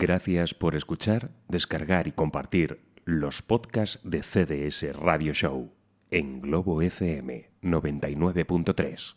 Gracias por escuchar, descargar y compartir los podcasts de CDS Radio Show en Globo FM 99.3.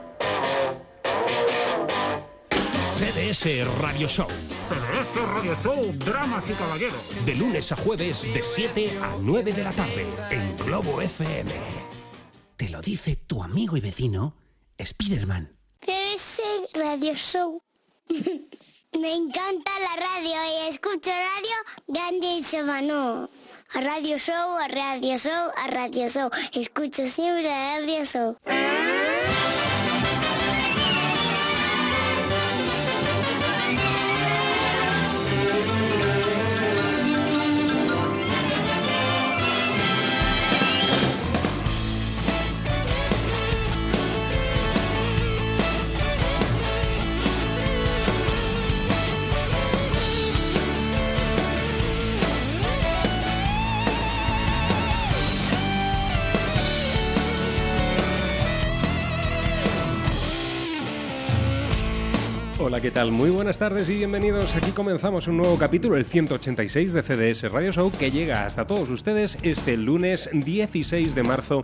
CDS Radio Show, CDS Radio Show, Dramas y Caballeros. de lunes a jueves de 7 a 9 de la tarde en Globo FM. Te lo dice tu amigo y vecino, Spiderman. ese radio show. Me encanta la radio y escucho radio grande y semano. A radio show, a radio show, a radio show. Escucho siempre a radio show. ¿Qué tal? Muy buenas tardes y bienvenidos. Aquí comenzamos un nuevo capítulo, el 186 de CDS Radio Show, que llega hasta todos ustedes este lunes 16 de marzo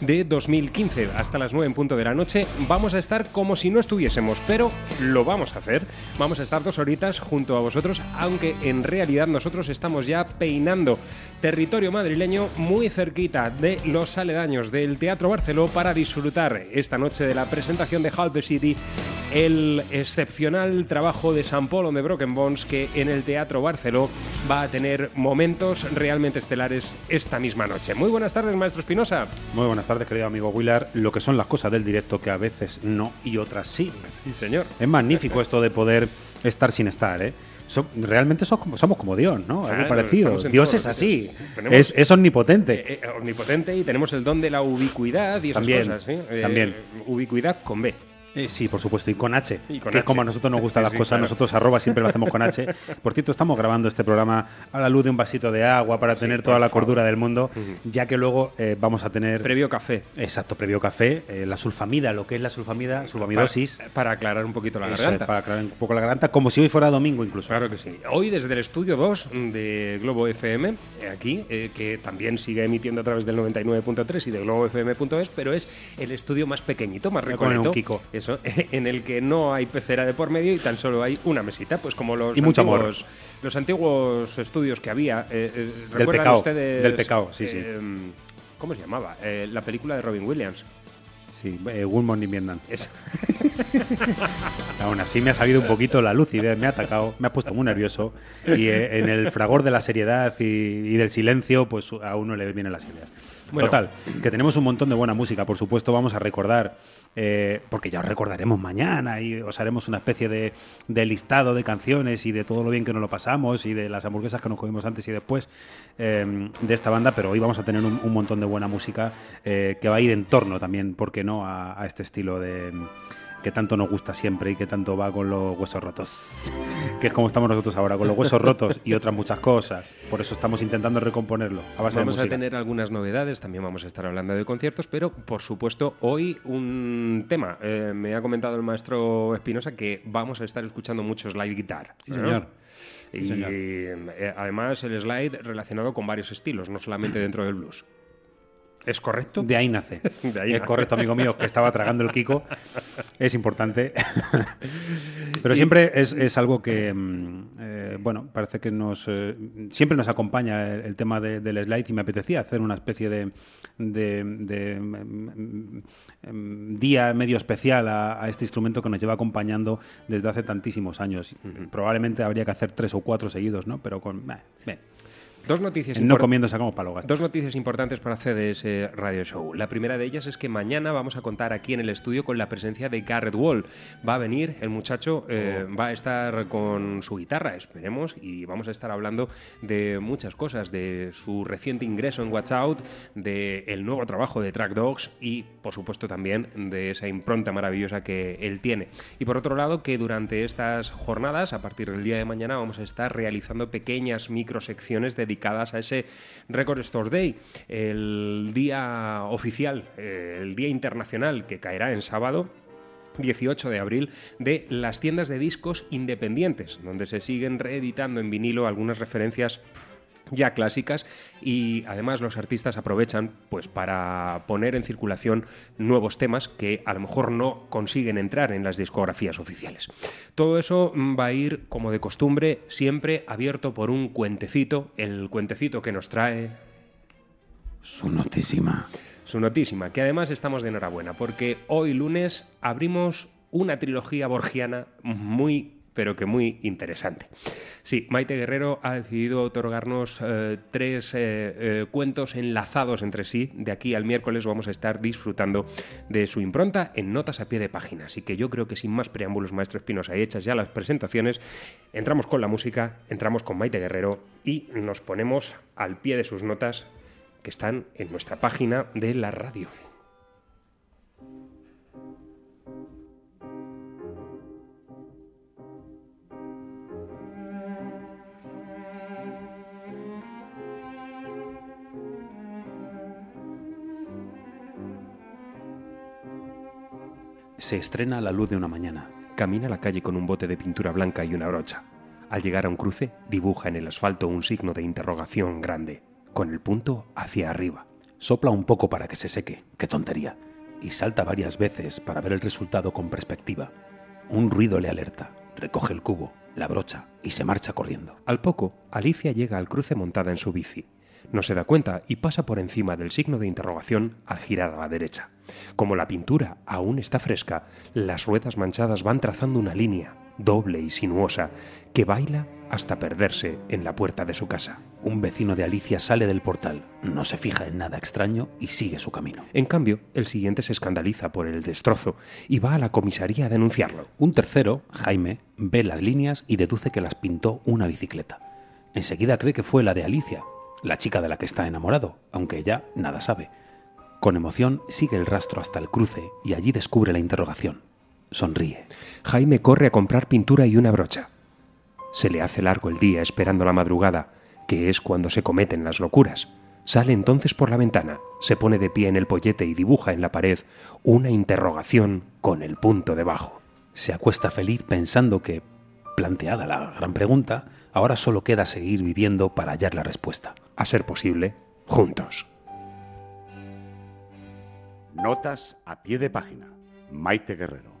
de 2015. Hasta las 9 en punto de la noche vamos a estar como si no estuviésemos, pero lo vamos a hacer. Vamos a estar dos horitas junto a vosotros, aunque en realidad nosotros estamos ya peinando territorio madrileño muy cerquita de los aledaños del Teatro Barceló para disfrutar esta noche de la presentación de Half the City, el excepcional trabajo de San Polo de Broken Bones que en el Teatro Barceló va a tener momentos realmente estelares esta misma noche. Muy buenas tardes, maestro Espinosa. Muy buenas tardes, querido amigo Willard. Lo que son las cosas del directo que a veces no y otras sí. Sí, señor. Es magnífico esto de poder estar sin estar, ¿eh? So- realmente somos como, somos como Dios, ¿no? Algo parecido. Dios es así. Tenemos- Es, es omnipotente. Eh, eh, omnipotente y tenemos el don de la ubicuidad y esas También, cosas. Eh, también. Ubicuidad con B. Eh, sí, por supuesto, y con H. Y con que H. como a nosotros nos gustan Sí, las sí, cosas, claro. nosotros arroba siempre lo hacemos con H. Por cierto, estamos grabando este programa a la luz de un vasito de agua para tener toda la cordura del mundo, ya que luego eh, vamos a tener... Previo café. Exacto, previo café, eh, la sulfamida, lo que es la sulfamida, sulfamidosis. Para, para aclarar un poquito la Eso es, garganta. para aclarar un poco la garganta, como si hoy fuera domingo incluso. Claro que sí. Hoy desde el estudio 2 de Globo FM, aquí, que también sigue emitiendo a través del 99.3 y de globofm.es, pero es el estudio más pequeñito, más a poner un recoleto. Kiko. Eso, en el que no hay pecera de por medio y tan solo hay una mesita, pues como los Y mucho amor. antiguos, los antiguos estudios que había. eh, eh, Del ¿recuerdan pecado, ustedes, del pecado, sí, sí. eh, ¿Cómo se llamaba? Eh, la película de Robin Williams. Sí, eh, Good Morning Vietnam. Aún así me ha salido un poquito la lucidez, me ha atacado, me ha puesto muy nervioso y eh, en el fragor de la seriedad y, y del silencio, pues a uno le vienen las ideas. Bueno. Total, que tenemos un montón de buena música, por supuesto vamos a recordar, eh, porque ya os recordaremos mañana y os haremos una especie de, de listado de canciones y de todo lo bien que nos lo pasamos y de las hamburguesas que nos comimos antes y después eh, de esta banda, pero hoy vamos a tener un, montón de buena música eh, que va a ir en torno también, ¿por qué no?, a este estilo de que tanto nos gusta siempre y que tanto va con los huesos rotos, que es como estamos nosotros ahora, con los huesos rotos y otras muchas cosas. Por eso estamos intentando recomponerlo a base Vamos de a tener algunas novedades, también vamos a estar hablando de conciertos, pero por supuesto hoy un tema. Eh, me ha comentado el maestro Espinosa que vamos a estar escuchando mucho slide guitar. Sí, ¿no? señor. Y Sí, señor. eh, además el slide relacionado con varios estilos, no solamente dentro del blues. ¿Es correcto? De ahí nace. De ahí es nace. correcto, amigo mío, que estaba tragando el Kiko. Es importante. Pero siempre es, es algo que, mm, eh, bueno, parece que nos eh, siempre nos acompaña el, el tema de- del slide y me apetecía hacer una especie de, de- de, mm, mm, día medio especial a, a este instrumento que nos lleva acompañando desde hace tantísimos años. Probablemente habría que hacer tres o cuatro seguidos, ¿no? Pero con... bien. Dos noticias no comiendo sacamos gastos. Dos noticias importantes para CDS Radio Show. La primera de ellas es que mañana vamos a contar aquí en el estudio con la presencia de Garrett Wall. Va a venir el muchacho, eh, va a estar con su guitarra, esperemos, y vamos a estar hablando de muchas cosas, de su reciente ingreso en Watch Out, de el nuevo trabajo de Track Dogs y, por supuesto, también de esa impronta maravillosa que él tiene. Y por otro lado, que durante estas jornadas, a partir del día de mañana, vamos a estar realizando pequeñas microsecciones dedicadas a ese Record Store Day, el día oficial, el día internacional que caerá en sábado. 18 de abril de las tiendas de discos independientes, donde se siguen reeditando en vinilo algunas referencias ya clásicas y además los artistas aprovechan pues para poner en circulación nuevos temas que a lo mejor no consiguen entrar en las discografías oficiales. Todo eso mm, va a ir como de costumbre siempre abierto por un cuentecito, el cuentecito que nos trae Su notísima. su notísima, que además estamos de enhorabuena porque hoy lunes abrimos una trilogía borgiana muy pero que muy interesante. Sí, Maite Guerrero ha decidido otorgarnos eh, tres eh, eh, cuentos enlazados entre sí. De aquí al miércoles vamos a estar disfrutando de su impronta en notas a pie de página. Así que yo creo que sin más preámbulos, maestro Espinosa, y hechas ya las presentaciones, entramos con la música, entramos con Maite Guerrero y nos ponemos al pie de sus notas que están en nuestra página de la radio. Se estrena a la luz de una mañana. Camina a la calle con un bote de pintura blanca y una brocha. Al llegar a un cruce, dibuja en el asfalto un signo de interrogación grande, con el punto hacia arriba. Sopla un poco para que se seque. Qué tontería. Y salta varias veces para ver el resultado con perspectiva. Un ruido le alerta. Recoge el cubo, la brocha y se marcha corriendo. Al poco, Alicia llega al cruce montada en su bici. No se da cuenta y pasa por encima del signo de interrogación al girar a la derecha. Como la pintura aún está fresca, las ruedas manchadas van trazando una línea, doble y sinuosa, que baila hasta perderse en la puerta de su casa. Un vecino de Alicia sale del portal, no se fija en nada extraño y sigue su camino. En cambio, el siguiente se escandaliza por el destrozo y va a la comisaría a denunciarlo. Un tercero, Jaime, ve las líneas y deduce que las pintó una bicicleta. Enseguida cree que fue la de Alicia, la chica de la que está enamorado, aunque ella nada sabe. Con emoción sigue el rastro hasta el cruce y allí descubre la interrogación. Sonríe. Jaime corre a comprar pintura y una brocha. Se le hace largo el día esperando la madrugada, que es cuando se cometen las locuras. Sale entonces por la ventana, se pone de pie en el pollete y dibuja en la pared una interrogación con el punto debajo. Se acuesta feliz pensando que, planteada la gran pregunta, ahora solo queda seguir viviendo para hallar la respuesta. A ser posible, juntos. Notas a pie de página. Maite Guerrero.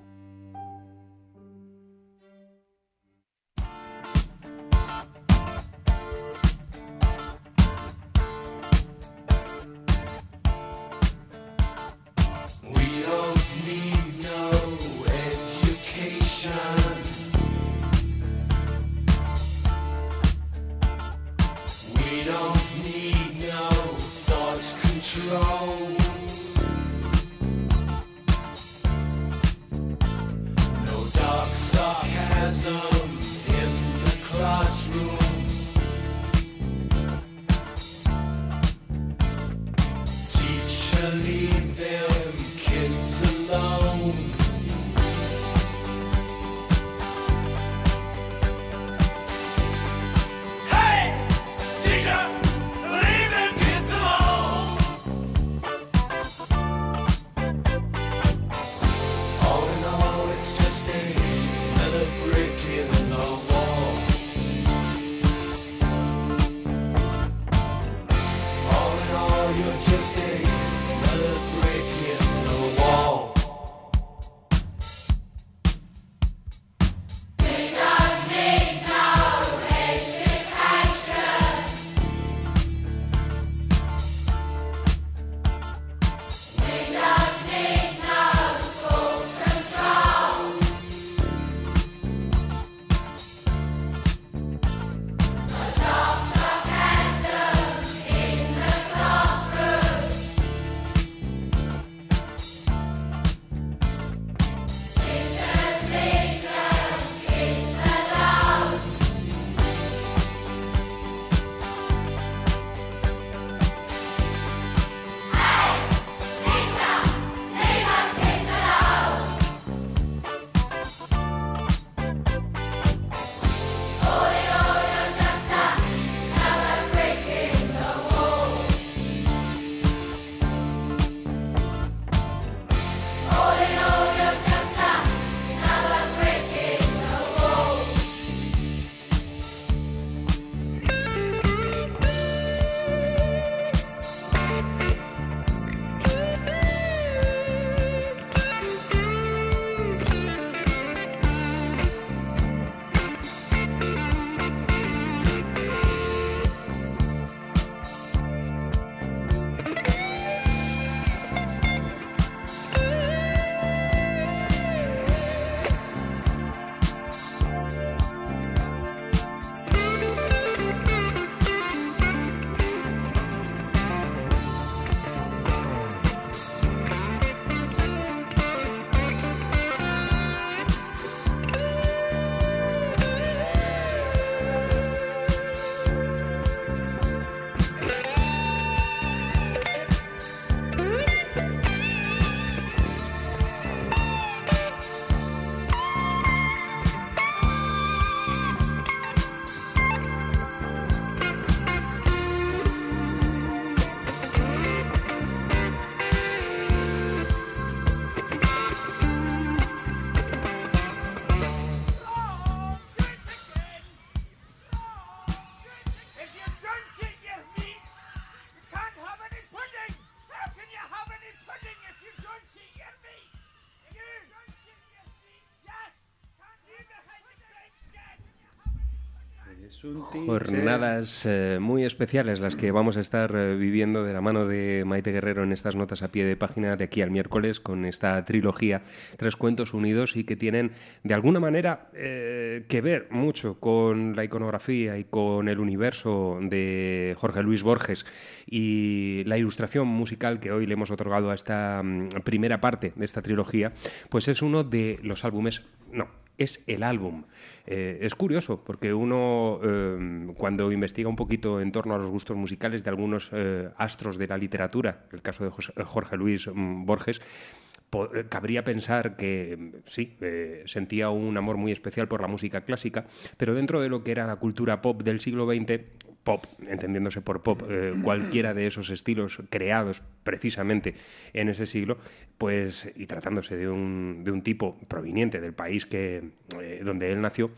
Jornadas eh, muy especiales las que vamos a estar eh, viviendo de la mano de Maite Guerrero en estas notas a pie de página de aquí al miércoles con esta trilogía Tres Cuentos Unidos y que tienen de alguna manera eh, que ver mucho con la iconografía y con el universo de Jorge Luis Borges y la ilustración musical que hoy le hemos otorgado a esta mm, primera parte de esta trilogía, pues es uno de los álbumes, no, es el álbum. Eh, es curioso porque uno eh, cuando investiga un poquito en torno a los gustos musicales de algunos eh, astros de la literatura, el caso de Jorge Luis mm, Borges, eh, cabría pensar que mm, sí, sentía un amor muy especial por la música clásica, pero dentro de lo que era la cultura pop del siglo XX, pop, entendiéndose por pop, eh, cualquiera de esos estilos creados precisamente en ese siglo, pues, y tratándose de un, de un tipo proveniente del país que, eh, donde él nació,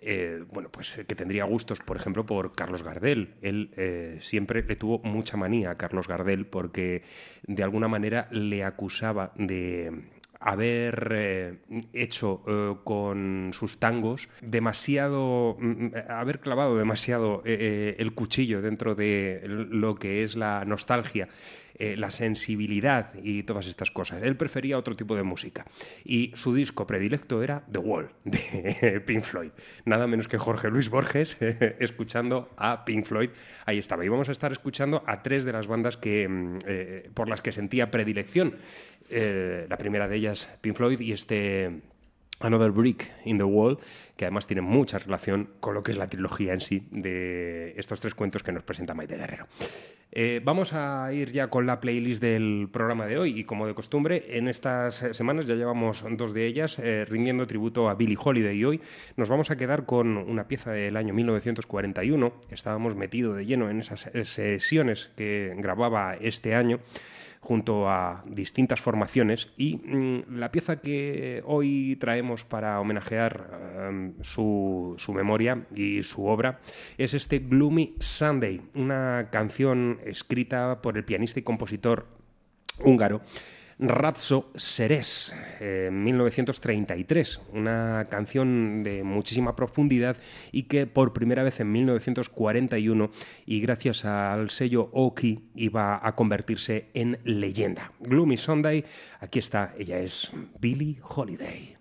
eh, bueno, pues que tendría gustos, por ejemplo, por Carlos Gardel. Él siempre le tuvo mucha manía a Carlos Gardel porque de alguna manera le acusaba de haber eh, hecho eh, con sus tangos demasiado, mm, haber clavado demasiado eh, eh, el cuchillo dentro de lo que es la nostalgia, eh, la sensibilidad y todas estas cosas. Él prefería otro tipo de música y su disco predilecto era The Wall de Pink Floyd. Nada menos que Jorge Luis Borges escuchando a Pink Floyd. Ahí estaba. Y vamos a estar escuchando a tres de las bandas que, mm, eh, por las que sentía predilección. Eh, la primera de ellas, Pink Floyd, y este Another Brick in the Wall, que además tiene mucha relación con lo que es la trilogía en sí de estos tres cuentos que nos presenta Maite Guerrero. Eh, vamos a ir ya con la playlist del programa de hoy y como de costumbre, en estas semanas ya llevamos dos de ellas eh, rindiendo tributo a Billie Holiday y hoy nos vamos a quedar con una pieza del año 1941. Estábamos metidos de lleno en esas sesiones que grababa este año junto a distintas formaciones y mm, la pieza que hoy traemos para homenajear em, su, su memoria y su obra es este Gloomy Sunday, una canción escrita por el pianista y compositor húngaro Ratso Seres, eh, en 1933, una canción de muchísima profundidad y que por primera vez en 1941 y gracias al sello Oki iba a convertirse en leyenda. Gloomy Sunday, aquí está, ella es Billie Holiday.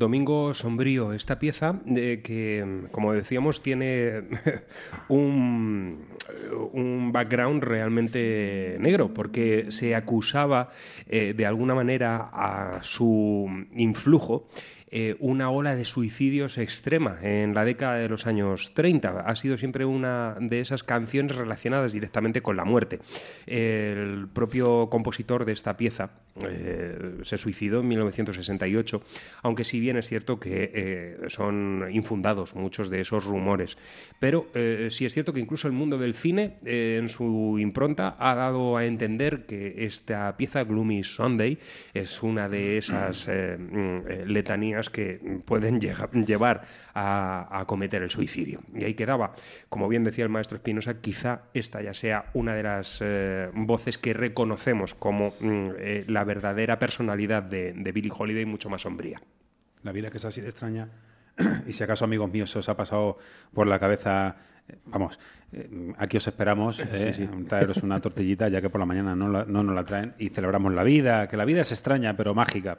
Domingo Sombrío, esta pieza eh, que, como decíamos, tiene un, un background realmente negro, porque se acusaba eh, de alguna manera a su influjo eh, una ola de suicidios extrema en la década de los años 30. Ha sido siempre una de esas canciones relacionadas directamente con la muerte. El propio compositor de esta pieza eh, se suicidó en 1968, aunque si bien es cierto que eh, son infundados muchos de esos rumores. Pero eh, sí es cierto que incluso el mundo del cine, en su impronta, ha dado a entender que esta pieza, Gloomy Sunday, es una de esas mm, letanías que pueden llevar a, a cometer el suicidio. Y ahí quedaba, como bien decía el maestro Espinosa, quizá esta ya sea una de las voces que reconocemos como mm, la verdadera personalidad de, de Billie Holiday, mucho más sombría. La vida que es así de extraña. Y si acaso, amigos míos, se os ha pasado por la cabeza, eh, vamos, eh, aquí os esperamos, eh, traeros una tortillita, ya que por la mañana no, la- no nos la traen, y celebramos la vida, que la vida es extraña, pero mágica.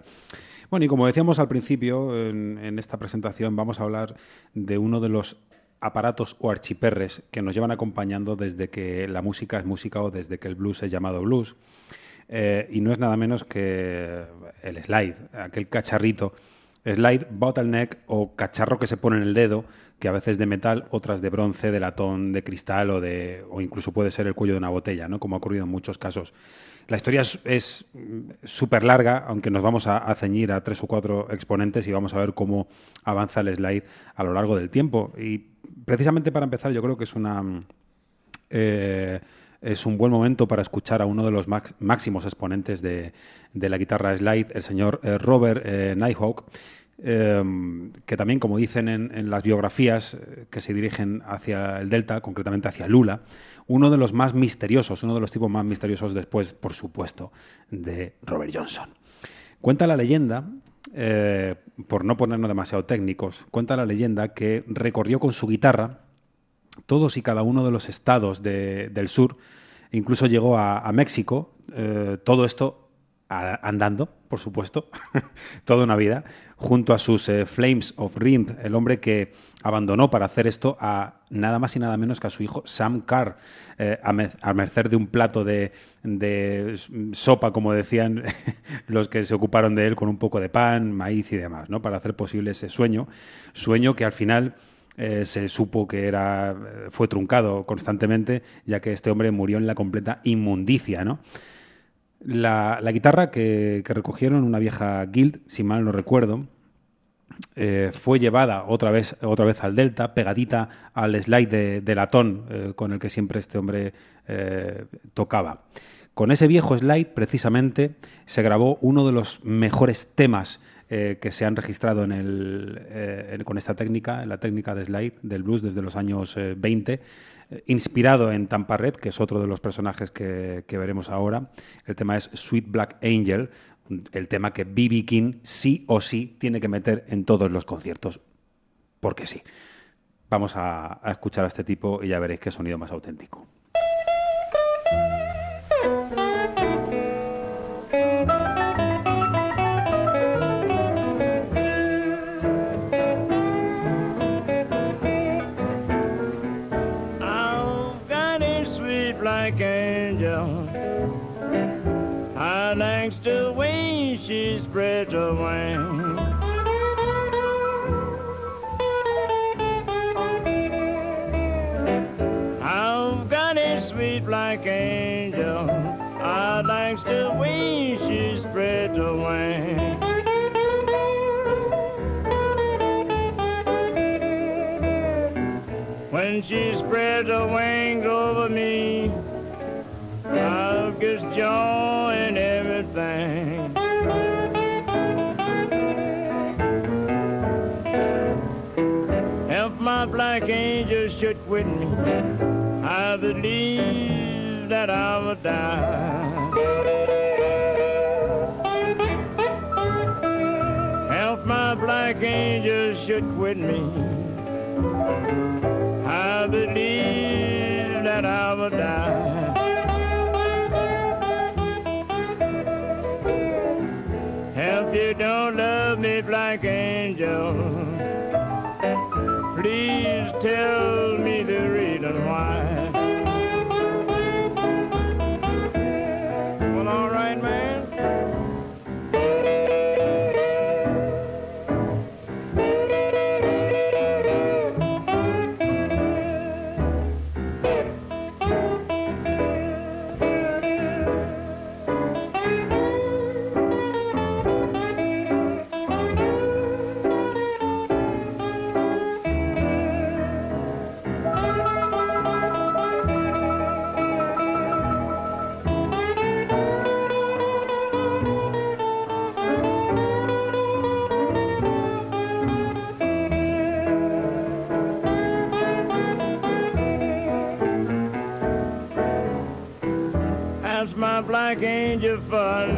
Bueno, y como decíamos al principio, en, en esta presentación vamos a hablar de uno de los aparatos o archiperres que nos llevan acompañando desde que la música es música o desde que el blues es llamado blues. Eh, y no es nada menos que el slide, aquel cacharrito, slide, bottleneck o cacharro que se pone en el dedo, que a veces de metal, otras de bronce, de latón, de cristal o, de, o incluso puede ser el cuello de una botella, ¿no? como ha ocurrido en muchos casos. La historia es- súper larga, aunque nos vamos a, ceñir a tres o cuatro exponentes y vamos a ver cómo avanza el slide a lo largo del tiempo. Y precisamente para empezar, yo creo que es una... eh, es un buen momento para escuchar a uno de los máximos exponentes de, la guitarra slide, el señor eh, Robert eh, Nighthawk, eh, que también, como dicen en, en las biografías eh, que se dirigen hacia el Delta, concretamente hacia Lula, uno de los más misteriosos, uno de los tipos más misteriosos después, por supuesto, de Robert Johnson. Cuenta la leyenda, por no ponernos demasiado técnicos, cuenta la leyenda que recorrió con su guitarra todos y cada uno de los estados de- del sur, incluso llegó a, México, eh, todo esto andando, por supuesto, toda una vida, junto a sus eh, Flames of Rim, el hombre que abandonó para hacer esto a nada más y nada menos que a su hijo Sam Carr, eh, a merced de un plato de, de sopa, como decían los que se ocuparon de él, con un poco de pan, maíz y demás, ¿no? para hacer posible ese sueño, sueño que al final eh, se supo que era eh, fue truncado constantemente, ya que este hombre murió en la completa inmundicia, ¿no? La, la guitarra que, que recogieron una vieja guild, si mal no recuerdo, eh, fue llevada otra vez, otra vez al Delta, pegadita al slide de, latón con el que siempre este hombre tocaba. Con ese viejo slide, precisamente, se grabó uno de los mejores temas eh, que se han registrado eh, con esta técnica, en la técnica de slide del blues desde los años eh, 20, eh, inspirado en Tampa Red, que es otro de los personajes que, veremos ahora. El tema es Sweet Black Angel, el tema que B.B. King sí o sí tiene que meter en todos los conciertos, porque sí. Vamos a escuchar a este tipo y ya veréis qué sonido más auténtico. She spreads her wings. I've got a sweet black angel. I likes the way she spreads her wings. When she spreads her wings over me, I've just joy my black angel should quit me, I believe that I would die. If my black angels should quit me, I believe that I will die. If you don't love me, black angel, please tell me the like angel fire.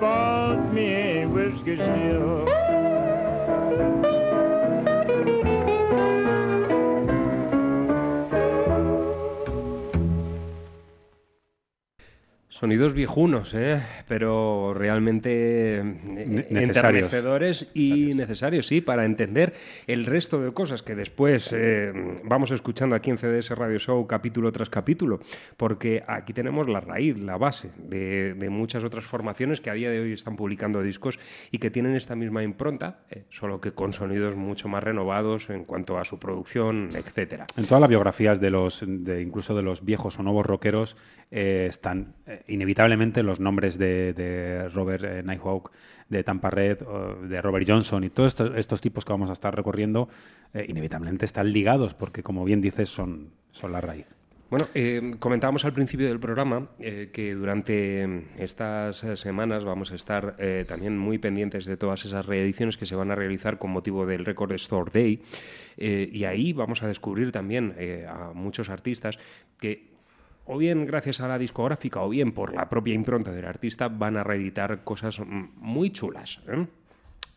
Bought me a whiskey still. Sonidos viejunos, ¿eh? pero realmente eh, necesarios. enternecedores y necesarios, sí, para entender el resto de cosas que después eh, vamos escuchando aquí en CDS Radio Show capítulo tras capítulo, porque aquí tenemos la raíz, la base de, de muchas otras formaciones que a día de hoy están publicando discos y que tienen esta misma impronta, eh, solo que con sonidos mucho más renovados en cuanto a su producción, etcétera. En todas las biografías de los, de incluso de los viejos o nuevos rockeros, eh, están eh, inevitablemente los nombres de, Robert eh, Nighthawk, de Tampa Red, de Robert Johnson y todos estos, tipos que vamos a estar recorriendo, inevitablemente están ligados porque, como bien dices, son, son la raíz. Bueno, comentábamos al principio del programa que durante estas semanas vamos a estar también muy pendientes de todas esas reediciones que se van a realizar con motivo del Record Store Day y ahí vamos a descubrir también a muchos artistas que o bien gracias a la discográfica o bien por la propia impronta del artista van a reeditar cosas mm, muy chulas. ¿eh?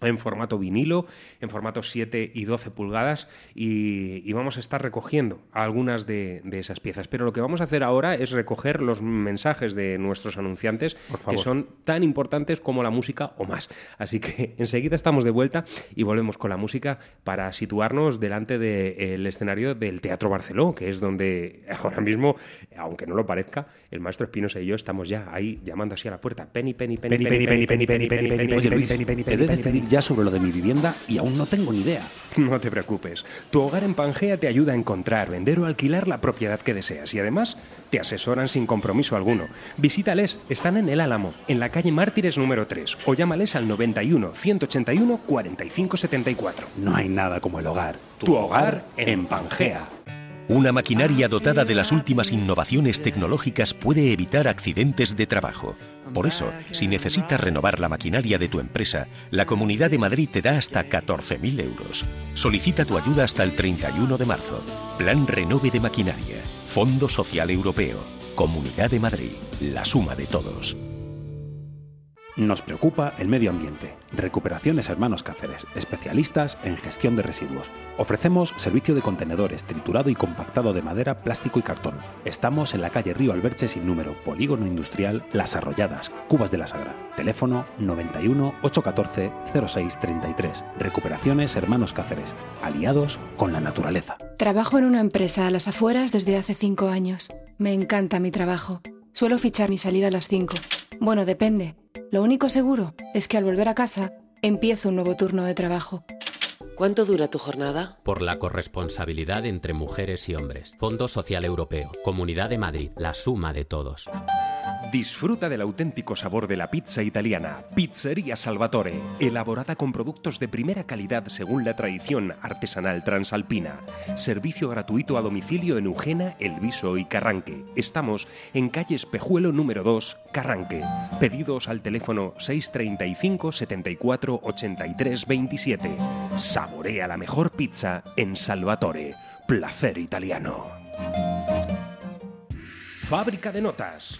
En formato vinilo, en formato 7 y 12 pulgadas y, y vamos a estar recogiendo algunas de, de, esas piezas. Pero lo que vamos a hacer ahora es recoger los mensajes de nuestros anunciantes que son tan importantes como la música o más. Así que enseguida estamos de vuelta y volvemos con la música para situarnos delante del escenario del Teatro Barceló, que es donde ahora mismo, aunque no lo parezca, el maestro Espinosa y yo estamos ya ahí llamando así a la puerta. Penny, penny, penny, penny, penny, penny, penny, penny, penny, Oye, Luis, penny, penny, te he de penny, decidir penny. Ya sobre lo de mi vivienda y aún no tengo ni idea. No te preocupes. Tu hogar en Pangea te ayuda a encontrar, vender o alquilar la propiedad que deseas y además te asesoran sin compromiso alguno. Visítales, están en El Álamo, en la calle Mártires número 3 o llámales al 91 181 45 74. No hay nada como el hogar. Tu hogar en Pangea. Una maquinaria dotada de las últimas innovaciones tecnológicas puede evitar accidentes de trabajo. Por eso, si necesitas renovar la maquinaria de tu empresa, la Comunidad de Madrid te da hasta 14.000 euros. Solicita tu ayuda hasta el 31 de marzo. Plan Renove de Maquinaria. Fondo Social Europeo. Comunidad de Madrid. La suma de todos. Nos preocupa el medio ambiente. Recuperaciones Hermanos Cáceres, especialistas en gestión de residuos. Ofrecemos servicio de contenedores, triturado y compactado de madera, plástico y cartón. Estamos en la calle Río Alberche sin número, Polígono Industrial Las Arrolladas, Cubas de la Sagra. Teléfono 91 814 0633. Recuperaciones Hermanos Cáceres, aliados con la naturaleza. Trabajo en una empresa a las afueras desde hace cinco años. Me encanta mi trabajo. Suelo fichar mi salida a las 5. Bueno, depende. Lo único seguro es que al volver a casa empiezo un nuevo turno de trabajo. ¿Cuánto dura tu jornada? Por la corresponsabilidad entre mujeres y hombres. Fondo Social Europeo. Comunidad de Madrid. La suma de todos. Disfruta del auténtico sabor de la pizza italiana. Pizzería Salvatore. Elaborada con productos de primera calidad según la tradición artesanal transalpina. Servicio gratuito a domicilio en Eugena, Elviso y Carranque. Estamos en calle Espejuelo número 2, Carranque. Pedidos al teléfono 635 74 83 27. Saborea la mejor pizza en Salvatore. Placer italiano. Fábrica de notas.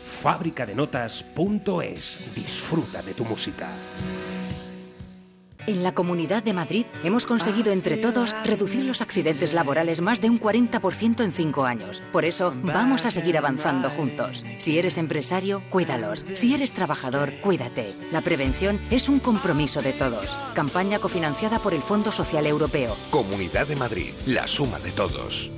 Fábricadenotas.es. Disfruta de tu música. En la Comunidad de Madrid hemos conseguido entre todos reducir los accidentes laborales más de un 40% en cinco años. Por eso vamos a seguir avanzando juntos. Si eres empresario, cuídalos. Si eres trabajador, cuídate. La prevención es un compromiso de todos. Campaña cofinanciada por el Fondo Social Europeo. Comunidad de Madrid, la suma de todos.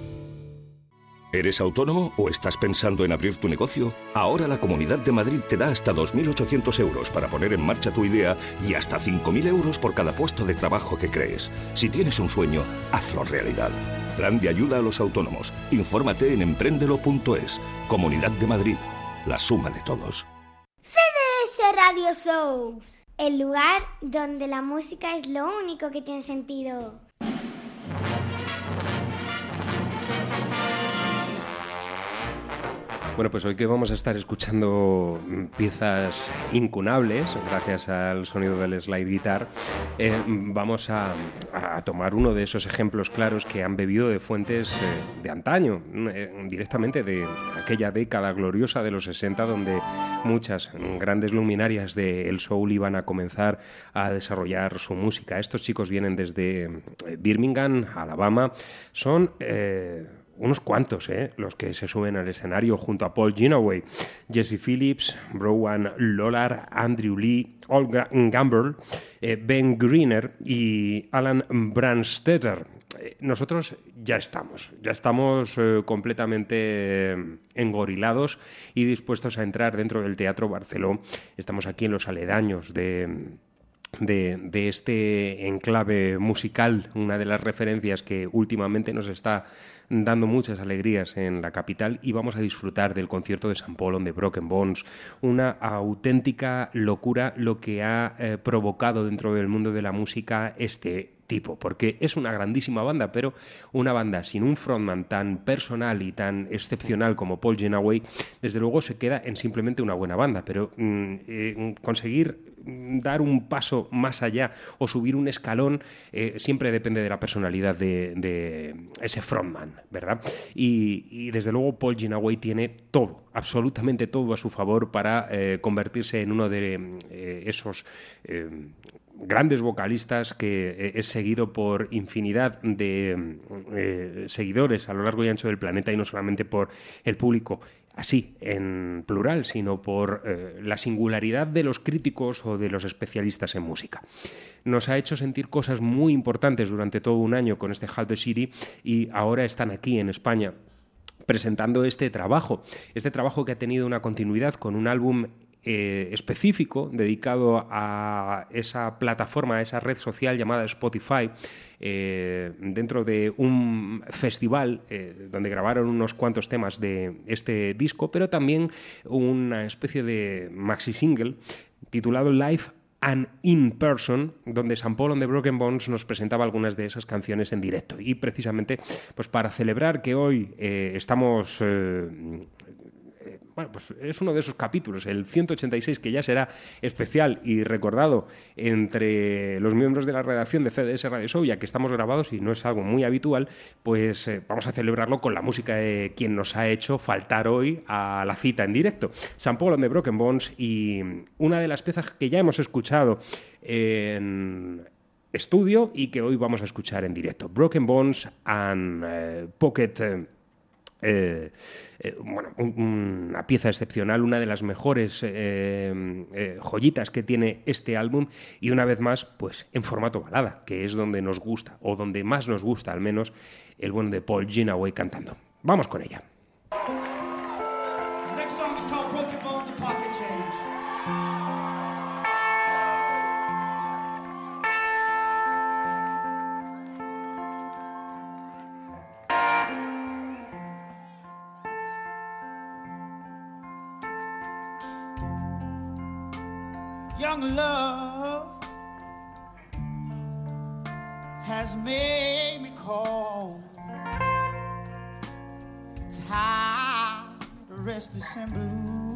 ¿Eres autónomo o estás pensando en abrir tu negocio? Ahora la Comunidad de Madrid te da hasta 2.800 euros para poner en marcha tu idea y hasta 5.000 euros por cada puesto de trabajo que crees. Si tienes un sueño, hazlo realidad. Plan de ayuda a los autónomos. Infórmate en emprendelo.es. Comunidad de Madrid. La suma de todos. CDS Radio Show. El lugar donde la música es lo único que tiene sentido. Bueno, pues hoy que vamos a estar escuchando mm, piezas incunables, gracias al sonido del slide guitar, eh, vamos a, tomar uno de esos ejemplos claros que han bebido de fuentes eh, de antaño, eh, directamente de aquella década gloriosa de los 60, donde muchas grandes luminarias del soul iban a comenzar a desarrollar su música. Estos chicos vienen desde Birmingham, Alabama, son... unos cuantos, ¿eh? los que se suben al escenario junto a Paul Ginaway, Jesse Phillips, Rowan Lollar, Andrew Lee, Olga Gamble, eh, Ben Greener y Alan Brandstetter. Eh, Nosotros ya estamos, ya estamos eh, completamente engorilados y dispuestos a entrar dentro del Teatro Barceló. Estamos aquí en los aledaños de, de este enclave musical, una de las referencias que últimamente nos está dando muchas alegrías en la capital y vamos a disfrutar del concierto de San Paul de Broken Bones, una auténtica locura lo que ha eh, provocado dentro del mundo de la música este tipo, porque es una grandísima banda, pero una banda sin un frontman tan personal y tan excepcional como Paul Genaway, desde luego se queda en simplemente una buena banda, pero mm, eh, conseguir mm, dar un paso más allá o subir un escalón eh, siempre depende de la personalidad de, ese frontman, ¿verdad? Y, desde luego Paul Ginaway tiene todo, absolutamente todo a su favor para eh, convertirse en uno de esos grandes vocalistas que eh, es seguido por infinidad de eh, seguidores a lo largo y ancho del planeta y no solamente por el público así en plural, sino por eh, la singularidad de los críticos o de los especialistas en música. Nos ha hecho sentir cosas muy importantes durante todo un año con este the City y ahora están aquí en España presentando este trabajo, este trabajo que ha tenido una continuidad con un álbum eh, específico dedicado a esa plataforma, a esa red social llamada Spotify, eh, dentro de un festival eh, donde grabaron unos cuantos temas de este disco, pero también una especie de maxi single titulado Live and in person, donde San Paul on the Broken Bones nos presentaba algunas de esas canciones en directo. Y precisamente, pues para celebrar que hoy estamos bueno, pues es uno de esos capítulos, el 186, que ya será especial y recordado entre los miembros de la redacción de CDS Radio Show, ya que estamos grabados y no es algo muy habitual, pues eh, vamos a celebrarlo con la música de quien nos ha hecho faltar hoy a la cita en directo, San Paul the Broken Bones, y una de las piezas que ya hemos escuchado en estudio y que hoy vamos a escuchar en directo, Broken Bones and eh, Pocket... eh, eh, eh, bueno, un- una pieza excepcional, una de las mejores eh, joyitas que tiene este álbum y una vez más, pues en formato balada, que es donde nos gusta, o donde más nos gusta al menos, el buen de Paul Ginaway cantando. Vamos con ella. Young love has made me cold. tired, restless and blue.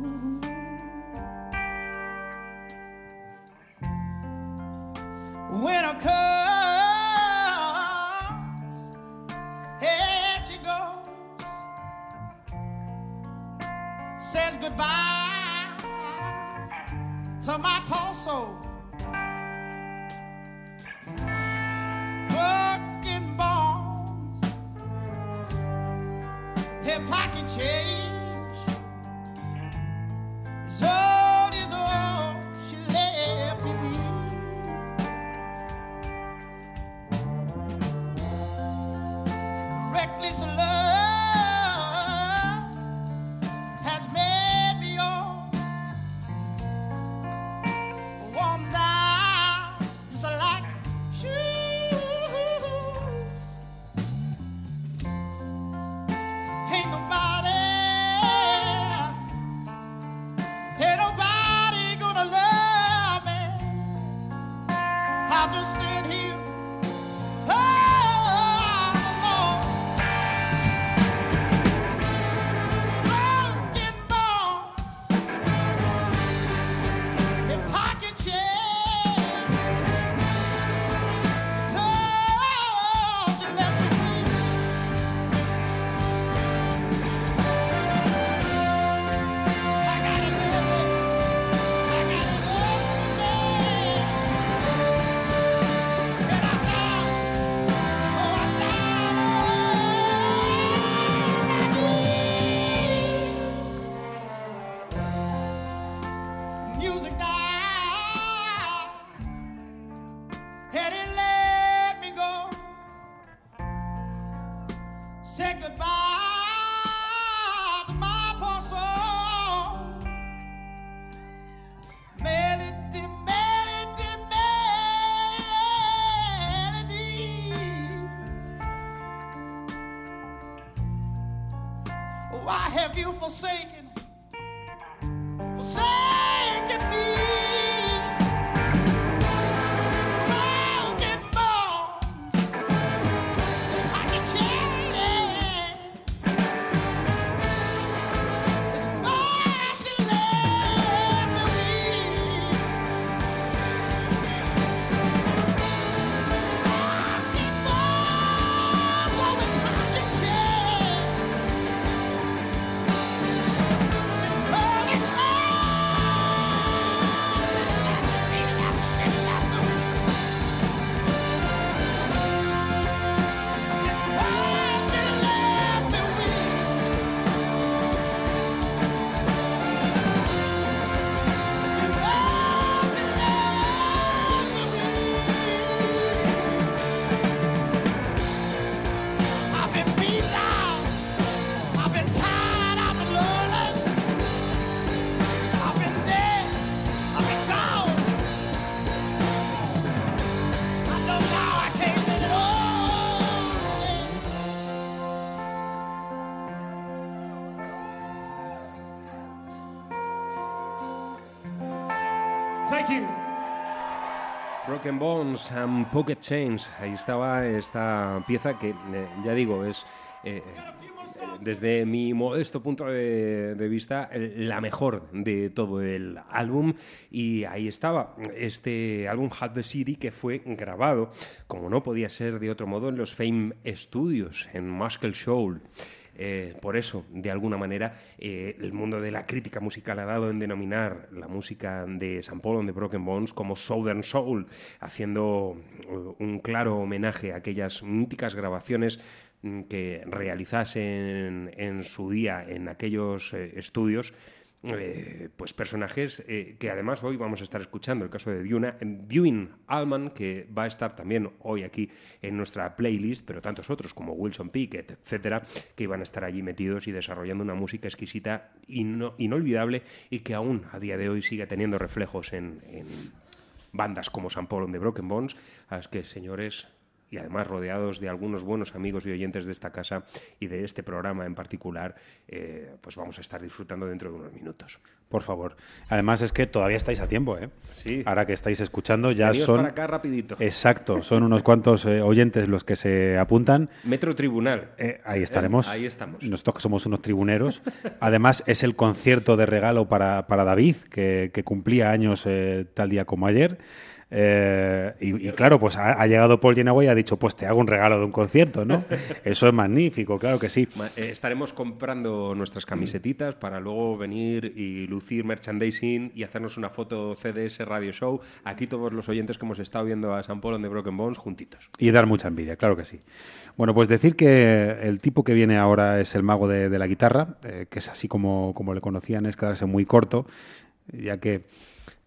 Have you Bones and Pocket Chains. Ahí estaba esta pieza que, eh, ya digo, es eh, desde mi modesto punto de, vista, la mejor de todo el álbum. Y ahí estaba este álbum Hat the City que fue grabado, como no podía ser de otro modo, en los Fame Studios, en Muscle Shoal. Eh, por eso, de alguna manera, eh, el mundo de la crítica musical ha dado en denominar la música de San Paul and the Broken Bones como Southern Soul, haciendo eh, un claro homenaje a aquellas míticas grabaciones mm, que realizasen en su día en aquellos estudios eh, pues personajes eh, que además hoy vamos a estar escuchando el caso de Duna, Dewin Allman que va a estar también hoy aquí en nuestra playlist pero tantos otros como Wilson Pickett etcétera que iban a estar allí metidos y desarrollando una música exquisita ino- inolvidable y que aún a día de hoy sigue teniendo reflejos en, bandas como San Paul and the Broken Bones. A las que señores y además rodeados de algunos buenos amigos y oyentes de esta casa y de este programa en particular, eh, pues vamos a estar disfrutando dentro de unos minutos. Por favor. Además es que todavía estáis a tiempo, ¿eh? Sí. Ahora que estáis escuchando ya Veníos son... para acá rapidito. Exacto, son unos cuantos eh, oyentes los que se apuntan. Metro Tribunal. Eh, ahí estaremos. Eh, ahí estamos. Nosotros que somos unos tribuneros. Además, es el concierto de regalo para, para David, que, que cumplía años eh, tal día como ayer. Eh, y, y claro, pues ha, ha llegado Paul Genaway y ha dicho, pues te hago un regalo de un concierto, ¿no? Eso es magnífico, claro que sí. Eh, estaremos comprando nuestras camisetitas para luego venir y lucir merchandising y hacernos una foto CDS Radio Show. Aquí todos los oyentes que hemos estado viendo a San Paul the Broken Bones juntitos. Y dar mucha envidia, claro que sí. Bueno, pues decir que el tipo que viene ahora es el mago de, de la guitarra, eh, que es así como, como le conocían, es quedarse muy corto, ya que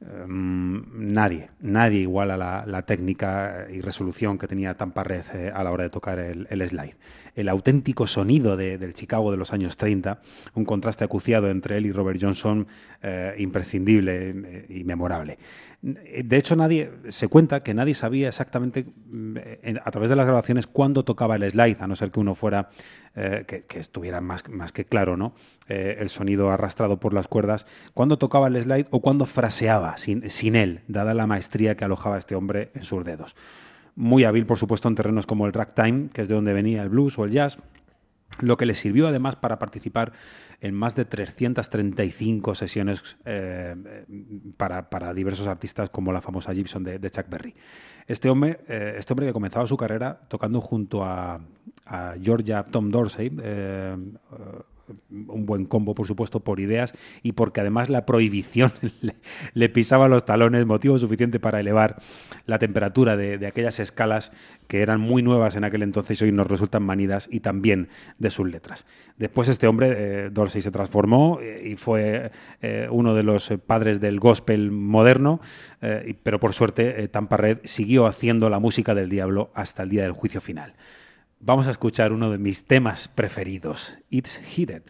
em, nadie, nadie iguala la, la técnica y resolución que tenía Tampa Red eh, a la hora de tocar el, slide. El auténtico sonido de- del Chicago de los años 30, un contraste acuciado entre él y Robert Johnson eh, imprescindible eh, y memorable. De hecho, nadie se cuenta que nadie sabía exactamente mm, a través de las grabaciones cuándo tocaba el slide, a no ser que uno fuera eh, que, que estuviera más, más que claro, ¿no? Eh, el sonido arrastrado por las cuerdas, cuándo tocaba el slide o cuándo fraseaba sin, sin él, dada la maestría que alojaba este hombre en sus dedos. Muy hábil, por supuesto, en terrenos como el ragtime, que es de donde venía el blues o el jazz, lo que le sirvió además para participar en más de 335 sesiones eh, para, para diversos artistas como la famosa Gibson de, Chuck Berry. Este hombre, eh, este hombre que comenzaba su carrera tocando junto a, a Georgia Tom Dorsey, eh, un buen combo, por supuesto, por ideas y porque además la prohibición le, pisaba los talones, motivo suficiente para elevar la temperatura de, aquellas escalas que eran muy nuevas en aquel entonces y hoy nos resultan manidas y también de sus letras. Después este hombre, eh, Dorsey, se transformó eh, y fue eh, uno de los padres del gospel moderno, pero por suerte eh, Tampa Red siguió haciendo la música del diablo hasta el día del juicio final. Vamos a escuchar uno de mis temas preferidos, It's Heated.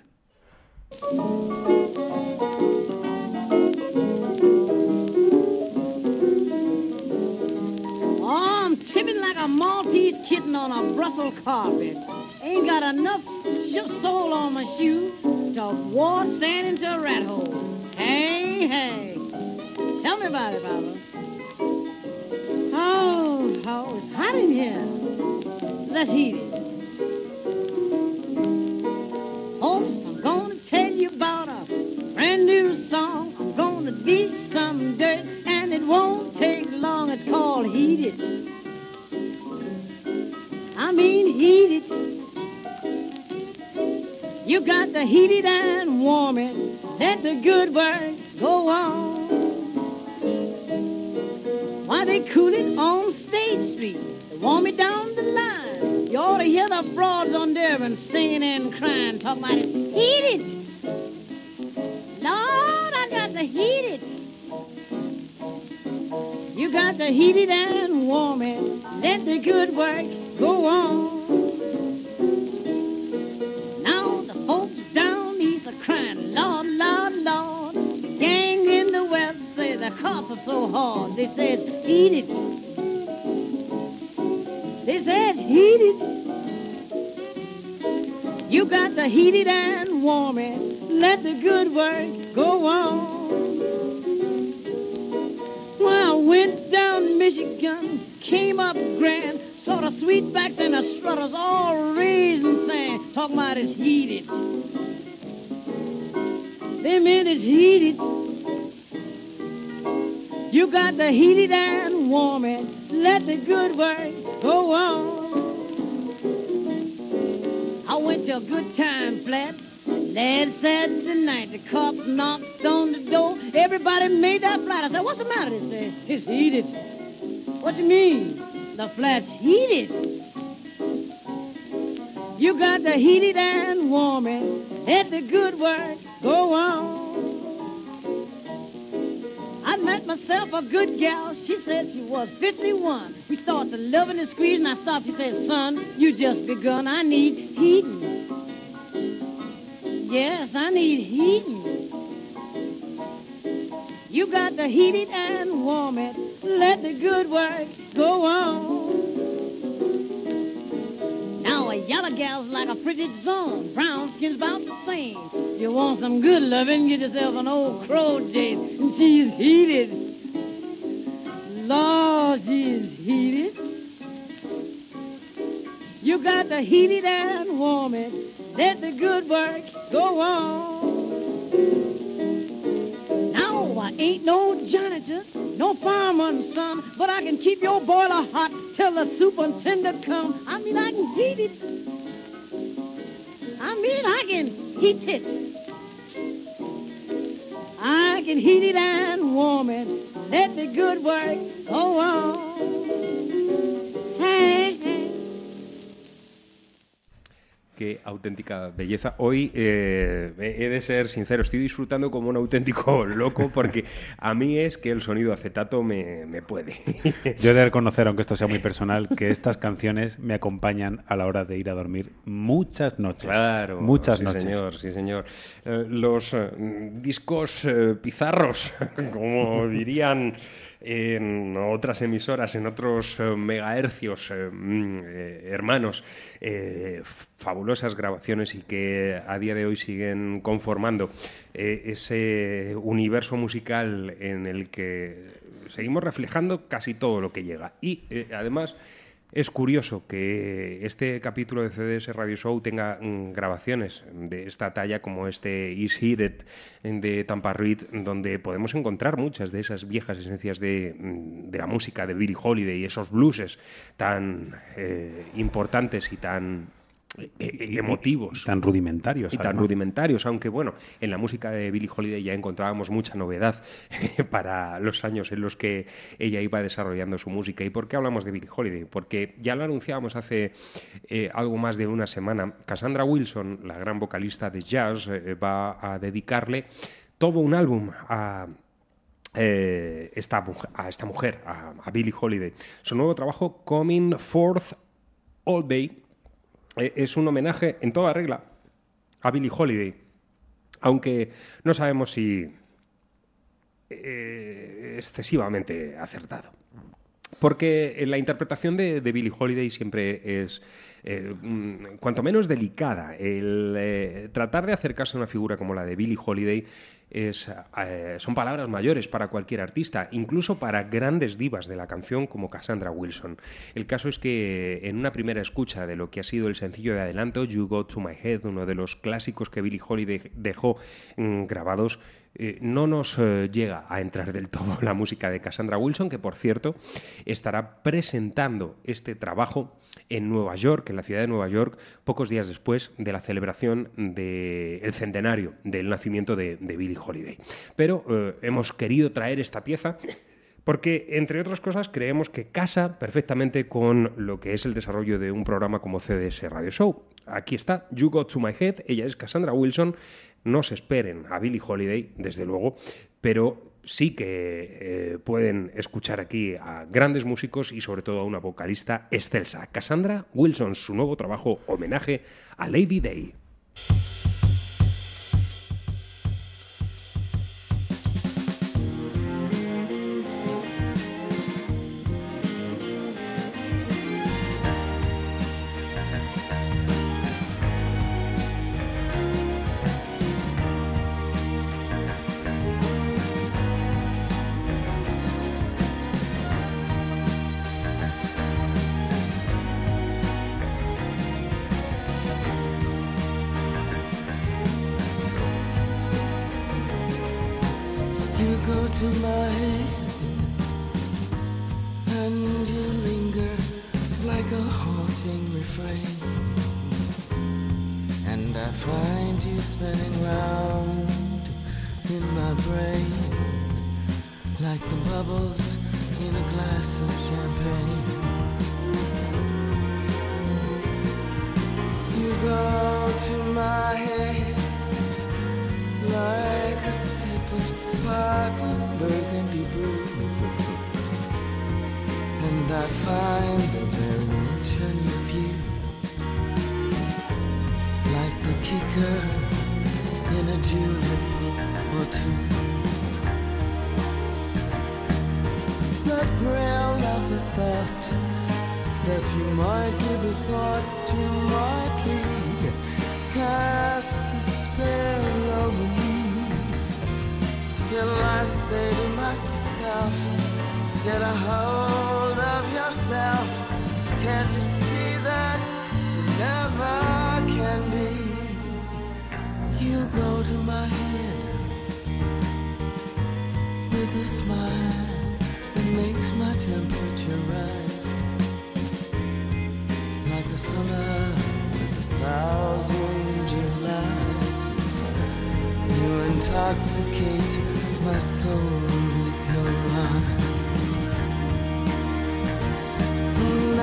Oh, I'm tipping like a Maltese kitten on a Brussels carpet. Ain't got enough sole on my shoe to ward sand into a rat hole. Hey, hey. Tell me about it, Papa. Oh, oh, it's hot in here that heated. Loving and squeezing. I stopped. She said, son, you just begun. I need heating. Yes, I need heating. You got to heat it and warm it. Let the good work go on. Now a yellow gal's like a frigid zone. Brown skin's about the same. You want some good loving, get yourself an old crow. And she's heated. Lord, she's heated. You got to heat it and warm it. Let the good work go on. Now I ain't no janitor, no fireman's son, but I can keep your boiler hot till the superintendent come. I mean, I can heat it. I mean, I can heat it. I can heat it and warm it. Let the good work go on. Hey, hey. Qué auténtica belleza. Hoy eh, he de ser sincero, estoy disfrutando como un auténtico loco porque a mí es que el sonido acetato me, me puede. Yo he de reconocer, aunque esto sea muy personal, que estas canciones me acompañan a la hora de ir a dormir muchas noches. Claro, muchas sí, noches. señor, sí, señor. Eh, los eh, discos pizarros, como dirían en otras emisoras, en otros eh, megahercios eh, mm, eh, hermanos, fabulosas grabaciones y que a día de hoy siguen conformando ese universo musical en el que seguimos reflejando casi todo lo que llega. Y además es curioso que este capítulo de CDS Radio Show tenga mm, grabaciones de esta talla como este Is Heated de Tampa Reed, donde podemos encontrar muchas de esas viejas esencias de, mm, la música de Billie Holiday, esos blueses tan eh, importantes y tan emotivos. Tan rudimentarios. Y tan además. rudimentarios, aunque bueno, en la música de Billie Holiday ya encontrábamos mucha novedad para los años en los que ella iba desarrollando su música. ¿Y por qué hablamos de Billie Holiday? Porque ya lo anunciábamos hace eh, algo más de una semana. Cassandra Wilson, la gran vocalista de jazz, eh, va a dedicarle todo un álbum a eh, esta, a esta mujer, a, a Billie Holiday. Su nuevo trabajo, Coming Forth All Day, es un homenaje en toda regla a Billie Holiday, aunque no sabemos si eh, excesivamente acertado. Porque eh, la interpretación de, Billie Holiday siempre es, eh, mm, cuanto menos delicada. El eh, tratar de acercarse a una figura como la de Billie Holiday eh, son palabras mayores para cualquier artista, incluso para grandes divas de la canción como Cassandra Wilson. El caso es que en una primera escucha de lo que ha sido el sencillo de adelanto, You Go to My Head, uno de los clásicos que Billie Holiday dejó mm, grabados, eh, no nos eh, llega a entrar del todo la música de Cassandra Wilson, que por cierto estará presentando este trabajo en Nueva York, en la ciudad de Nueva York, pocos días después de la celebración del centenario del nacimiento de, de Billie Holiday. Pero eh, hemos querido traer esta pieza porque, entre otras cosas, creemos que casa perfectamente con lo que es el desarrollo de un programa como CDS Radio Show. Aquí está, You Got to My Head, ella es Cassandra Wilson. No se esperen a Billie Holiday, desde luego, pero sí que eh, pueden escuchar aquí a grandes músicos y sobre todo a una vocalista excelsa. Cassandra Wilson, su nuevo trabajo homenaje a Lady Day. I find the very mention of you like the kicker in a julep or two. The thrill of the thought that you might give a thought to my plea cast a spell over me. Still I say to myself, get a hold yourself. Can't you see that it never can be? You go to my head with a smile that makes my temperature rise like a summer with a thousand Julys. You intoxicate my soul with your eyes.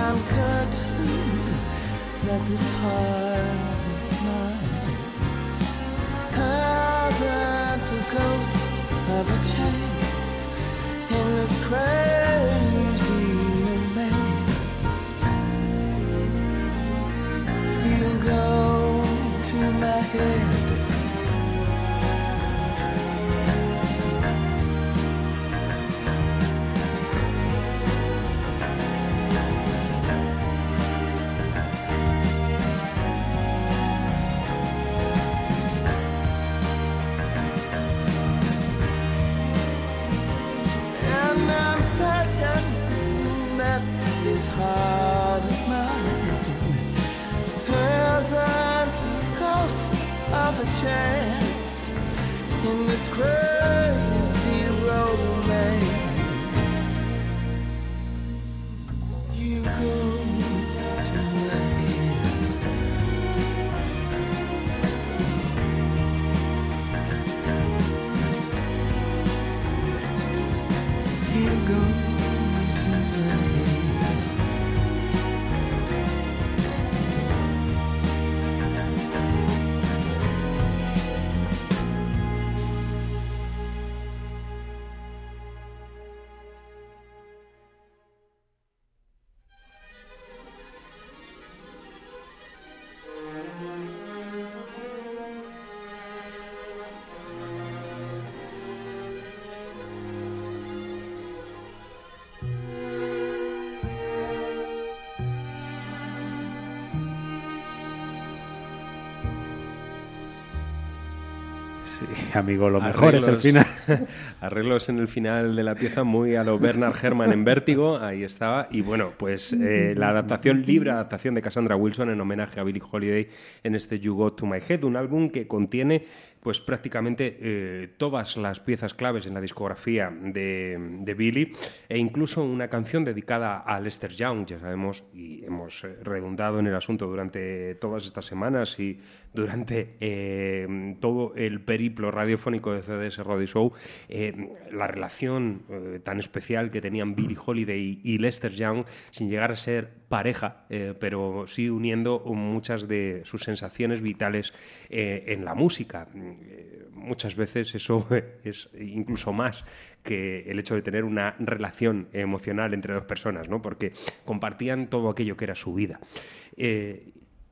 I'm certain that this heart of mine hasn't a ghost of a chance in this crazy romance. You go to my head. Amigo, lo mejor es el final. arreglos en el final de la pieza muy a lo Bernard Herrmann en Vértigo, ahí estaba. Y bueno, pues eh, la adaptación, libre adaptación de Cassandra Wilson en homenaje a Billie Holiday en este You Got To My Head, un álbum que contiene pues prácticamente eh, todas las piezas claves en la discografía de, de Billy e incluso una canción dedicada a Lester Young, ya sabemos, y hemos eh, redundado en el asunto durante todas estas semanas y durante eh, todo el periplo radiofónico de CDS Radio Show, eh, la relación eh, tan especial que tenían Billie Holiday y Lester Young, sin llegar a ser pareja, pero sí uniendo muchas de sus sensaciones vitales en la música. Eh, muchas veces eso es incluso más que el hecho de tener una relación emocional entre dos personas, ¿no? porque compartían todo aquello que era su vida.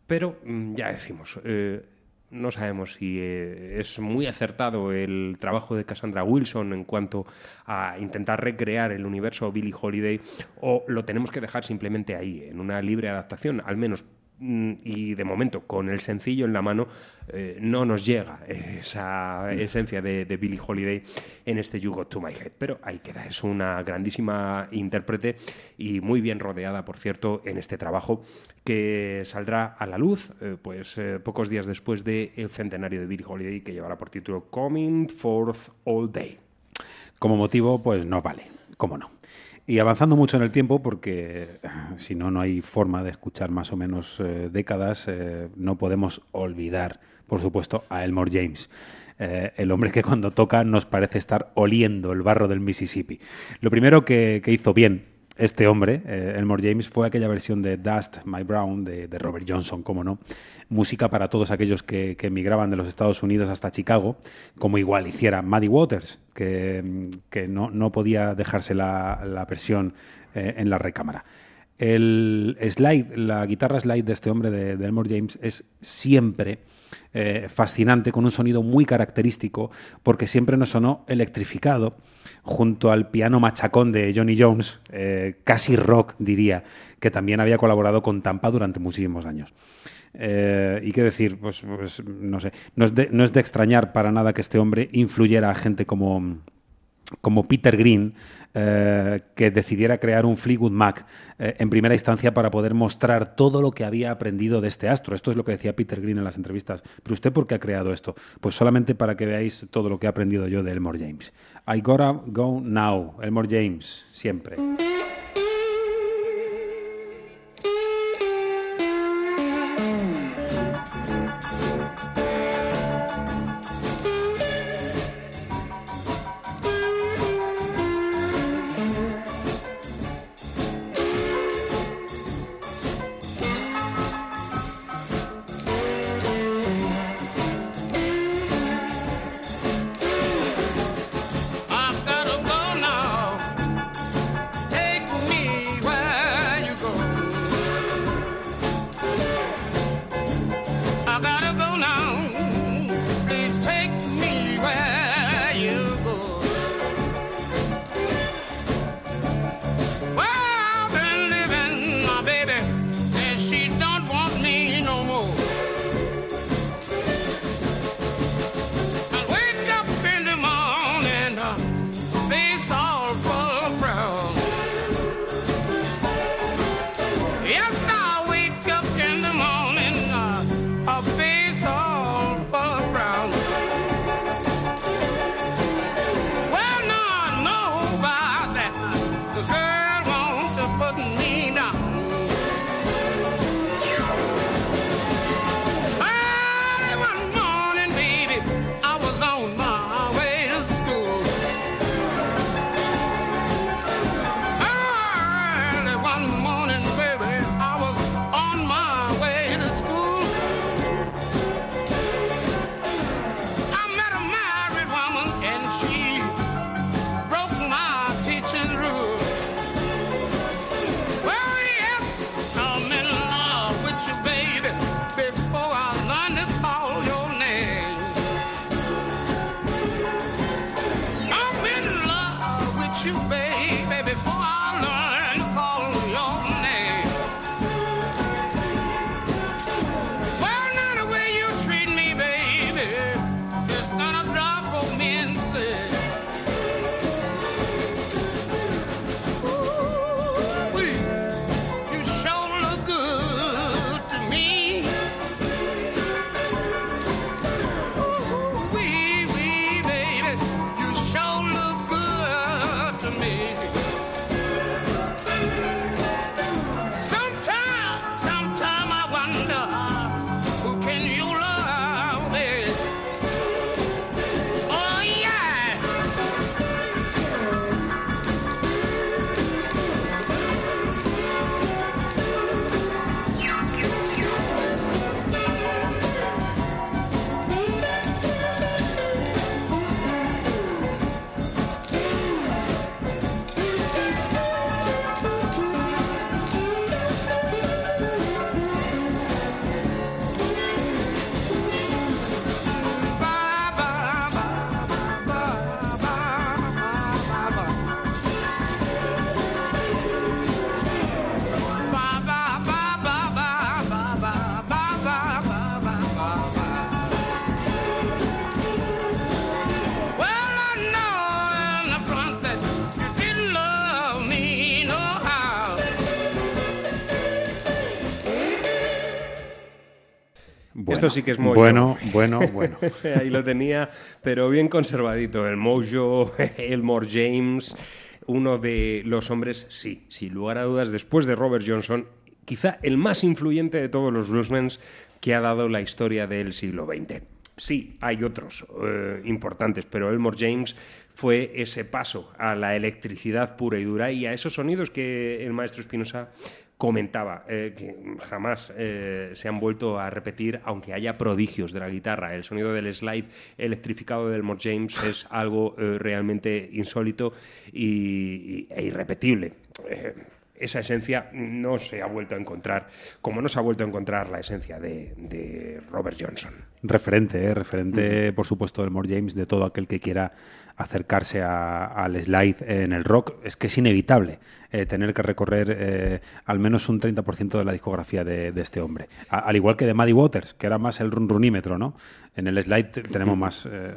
Pero mm, ya decimos, eh, no sabemos si eh, es muy acertado el trabajo de Cassandra Wilson en cuanto a intentar recrear el universo Billie Holiday o lo tenemos que dejar simplemente ahí, en una libre adaptación, al menos y de momento con el sencillo en la mano eh, no nos llega esa esencia de, de Billie Holiday en este You Got To My Head, pero ahí queda, es una grandísima intérprete y muy bien rodeada, por cierto, en este trabajo que saldrá a la luz eh, pues eh, pocos días después del centenario de Billie Holiday que llevará por título Coming Forth All Day. como motivo, pues no vale, cómo no. Y avanzando mucho en el tiempo, porque eh, si no, no hay forma de escuchar más o menos eh, décadas, eh, no podemos olvidar, por supuesto, a Elmore James. el hombre que cuando toca nos parece estar oliendo el barro del Mississippi. Lo primero que, que hizo bien este hombre, Elmore James, fue aquella versión de Dust My Brown de, Robert Johnson, como no. Música para todos aquellos que, que emigraban de los Estados Unidos hasta Chicago, como igual hiciera Muddy Waters, que, no, podía dejarse la, la versión eh, en la recámara. El slide, la guitarra slide de este hombre, de, de Elmore James, es siempre eh, fascinante, con un sonido muy característico, porque siempre nos sonó electrificado, junto al piano machacón de Johnny Jones, eh, casi rock, diría, que también había colaborado con Tampa durante muchísimos años. Eh, y qué decir, pues, pues, no sé, no es, de, no es de extrañar para nada que este hombre influyera a gente como, como Peter Green, eh, que decidiera crear un Fleetwood Mac eh, en primera instancia para poder mostrar todo lo que había aprendido de este astro. Esto es lo que decía Peter Green en las entrevistas. ¿Pero usted por qué ha creado esto? Pues solamente para que veáis todo lo que he aprendido yo de Elmore James. I gotta go now. Elmore James, siempre. Esto sí que es mojo. Bueno, bueno, bueno. Ahí lo tenía, pero bien conservadito. El Mojo, Elmore James, uno de los hombres, sí, sin lugar a dudas, después de Robert Johnson, quizá el más influyente de todos los bluesmen que ha dado la historia del siglo XX. Sí, hay otros eh, importantes, pero Elmore James fue ese paso a la electricidad pura y dura y a esos sonidos que el maestro Espinosa comentaba, eh, que jamás eh, se han vuelto a repetir, aunque haya prodigios de la guitarra. El sonido del slide electrificado de Elmore James es algo eh, realmente insólito y, y- e irrepetible. Esa esencia no se ha vuelto a encontrar, como no se ha vuelto a encontrar la esencia de, de Robert Johnson. Referente, ¿eh? referente, por supuesto, del More James, de todo aquel que quiera acercarse a- al slide en el rock. Es que es inevitable eh, tener que recorrer eh, al menos un 30% de la discografía de, este hombre. Al igual que de Muddy Waters, que era más el run runímetro, ¿no? En el slide te- tenemos más eh,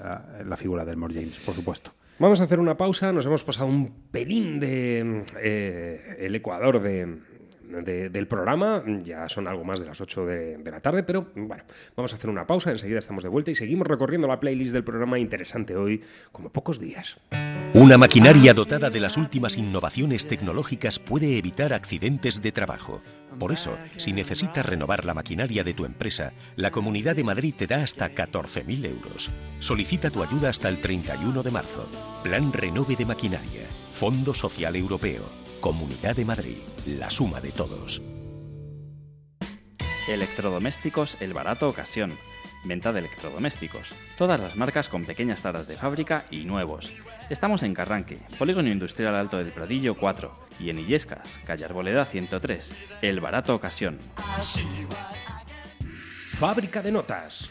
la figura del More James, por supuesto. Vamos a hacer una pausa, nos hemos pasado un pelín de el ecuador de, de- del programa, ya son algo más de las 8 de, de la tarde, pero bueno, vamos a hacer una pausa, enseguida estamos de vuelta y seguimos recorriendo la playlist del programa interesante hoy, como pocos días. Una maquinaria dotada de las últimas innovaciones tecnológicas puede evitar accidentes de trabajo. Por eso, si necesitas renovar la maquinaria de tu empresa, la Comunidad de Madrid te da hasta 14.000 euros. Solicita tu ayuda hasta el 31 de marzo. Plan Renove de Maquinaria. Fondo Social Europeo. Comunidad de Madrid. La suma de todos. Electrodomésticos El Barato Ocasión. Venta de electrodomésticos. Todas las marcas con pequeñas taras de fábrica y nuevos. Estamos en Carranque, Polígono Industrial Alto del Pradillo 4 y en Illescas, calle Arboleda 103. El Barato Ocasión. Fábrica de notas.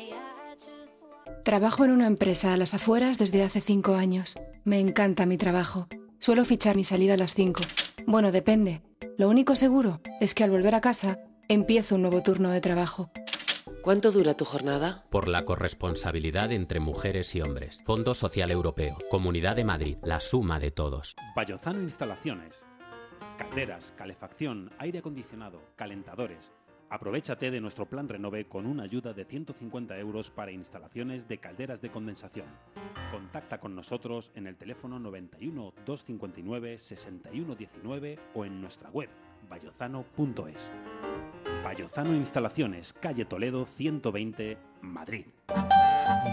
Trabajo en una empresa a las afueras desde hace cinco años. Me encanta mi trabajo. Suelo fichar mi salida a las cinco. Bueno, depende. Lo único seguro es que al volver a casa empiezo un nuevo turno de trabajo. ¿Cuánto dura tu jornada? Por la corresponsabilidad entre mujeres y hombres. Fondo Social Europeo. Comunidad de Madrid. La suma de todos. Vallozano Instalaciones. Calderas, calefacción, aire acondicionado, calentadores. Aprovechate de nuestro plan Renove con una ayuda de 150 euros para instalaciones de calderas de condensación. Contacta con nosotros en el teléfono 91 259 6119 o en nuestra web vallozano.es. Vallozano Instalaciones, calle Toledo 120, Madrid.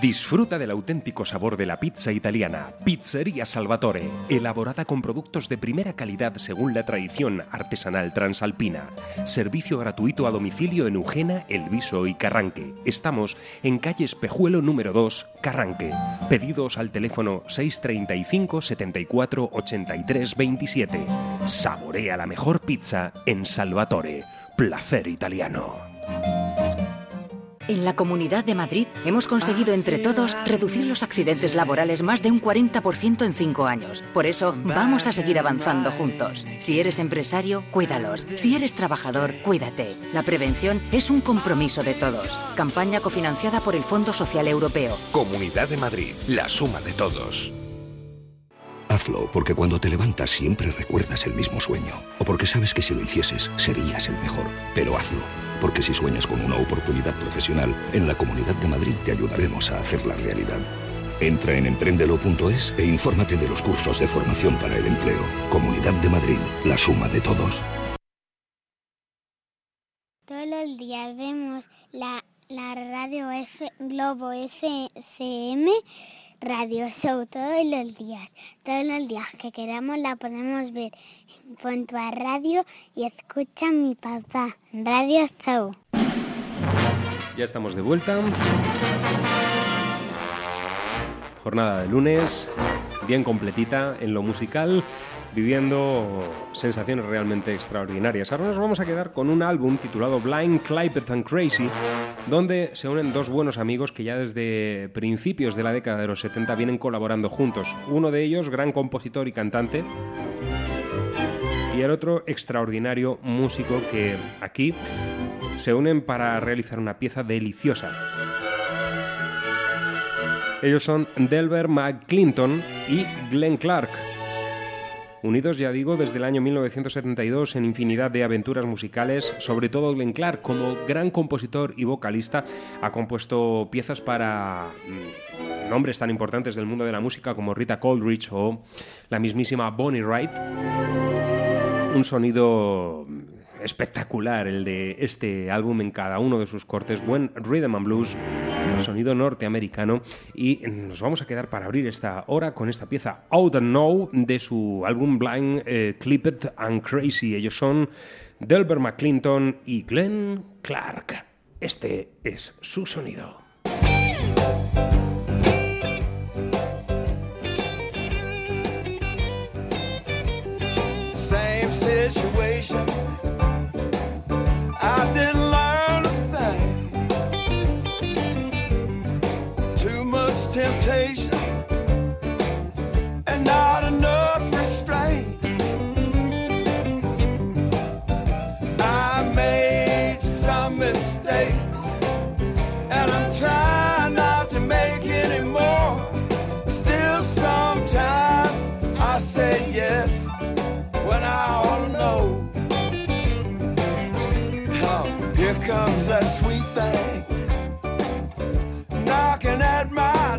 Disfruta del auténtico sabor de la pizza italiana. Pizzería Salvatore, elaborada con productos de primera calidad según la tradición artesanal transalpina. Servicio gratuito a domicilio en Ujena, Elviso y Carranque. Estamos en calle Espejuelo número 2, Carranque. Pedidos al teléfono 635 74 83 27. Saborea la mejor pizza en Salvatore. Placer italiano. En la Comunidad de Madrid hemos conseguido entre todos reducir los accidentes laborales más de un 40% en cinco años. Por eso vamos a seguir avanzando juntos. Si eres empresario, cuídalos. Si eres trabajador, cuídate. La prevención es un compromiso de todos. Campaña cofinanciada por el Fondo Social Europeo. Comunidad de Madrid, la suma de todos. Hazlo porque cuando te levantas siempre recuerdas el mismo sueño. O porque sabes que si lo hicieses serías el mejor. Pero hazlo porque si sueñas con una oportunidad profesional, en la Comunidad de Madrid te ayudaremos a hacerla realidad. Entra en emprendelo.es e infórmate de los cursos de formación para el empleo. Comunidad de Madrid, la suma de todos. Todos los días vemos la la radio Globo FM Radio Show todos los días. Todos los días que queramos la podemos ver. Pon a radio y escucha a mi papá. Radio Show. Ya estamos de vuelta. Jornada de lunes, bien completita en lo musical, viviendo sensaciones realmente extraordinarias. Ahora nos vamos a quedar con un álbum titulado Blind, Clipet and Crazy, donde se unen dos buenos amigos que ya desde principios de la década de los 70 vienen colaborando juntos. Uno de ellos, gran compositor y cantante, y el otro extraordinario músico que aquí se unen para realizar una pieza deliciosa. Ellos son Delbert McClinton y Glenn Clark. Unidos, ya digo, desde el año 1972 en infinidad de aventuras musicales, sobre todo Glenn Clark, como gran compositor y vocalista, ha compuesto piezas para mm, nombres tan importantes del mundo de la música como Rita Coldridge o la mismísima Bonnie Wright. Un sonido espectacular el de este álbum en cada uno de sus cortes, buen rhythm and blues, sonido norteamericano y nos vamos a quedar para abrir esta hora con esta pieza Out and Know de su álbum Blind eh, Clipped and Crazy. Ellos son Delbert McClinton y Glenn Clark. Este es su sonido. Same situation. Thing. Knocking at my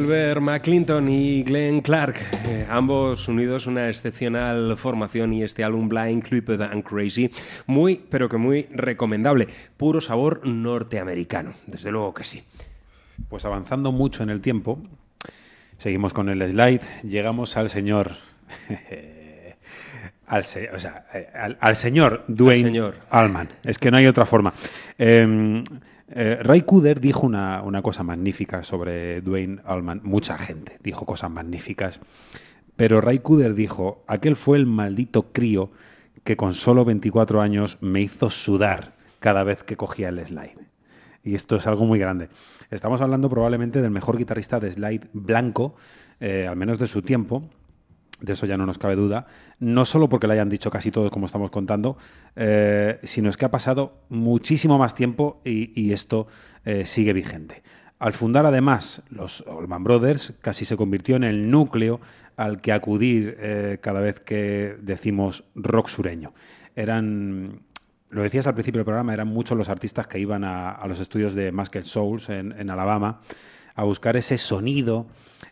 Delbert McClinton y Glenn Clark, eh, ambos unidos una excepcional formación y este álbum Blind, Clipped and Crazy, muy, pero que muy recomendable. Puro sabor norteamericano, desde luego que sí. Pues avanzando mucho en el tiempo, seguimos con el slide, llegamos al señor... al, se- o sea, eh, al- al señor Dwayne señor. Allman. Es que no hay otra forma. Eh, Eh, Ray Cooder dijo una, una cosa magnífica sobre Dwayne Allman. Mucha gente dijo cosas magníficas. Pero Ray Cooder dijo, aquel fue el maldito crío que con solo 24 años me hizo sudar cada vez que cogía el slide. Y esto es algo muy grande. Estamos hablando probablemente del mejor guitarrista de slide blanco, eh, al menos de su tiempo, de eso ya no nos cabe duda, no solo porque lo hayan dicho casi todos como estamos contando, eh, sino es que ha pasado muchísimo más tiempo y, esto eh, sigue vigente. Al fundar además los Allman Brothers, casi se convirtió en el núcleo al que acudir eh, cada vez que decimos rock sureño. Eran, lo decías al principio del programa, eran muchos los artistas que iban a, los estudios de Masked Souls en Alabama a buscar ese sonido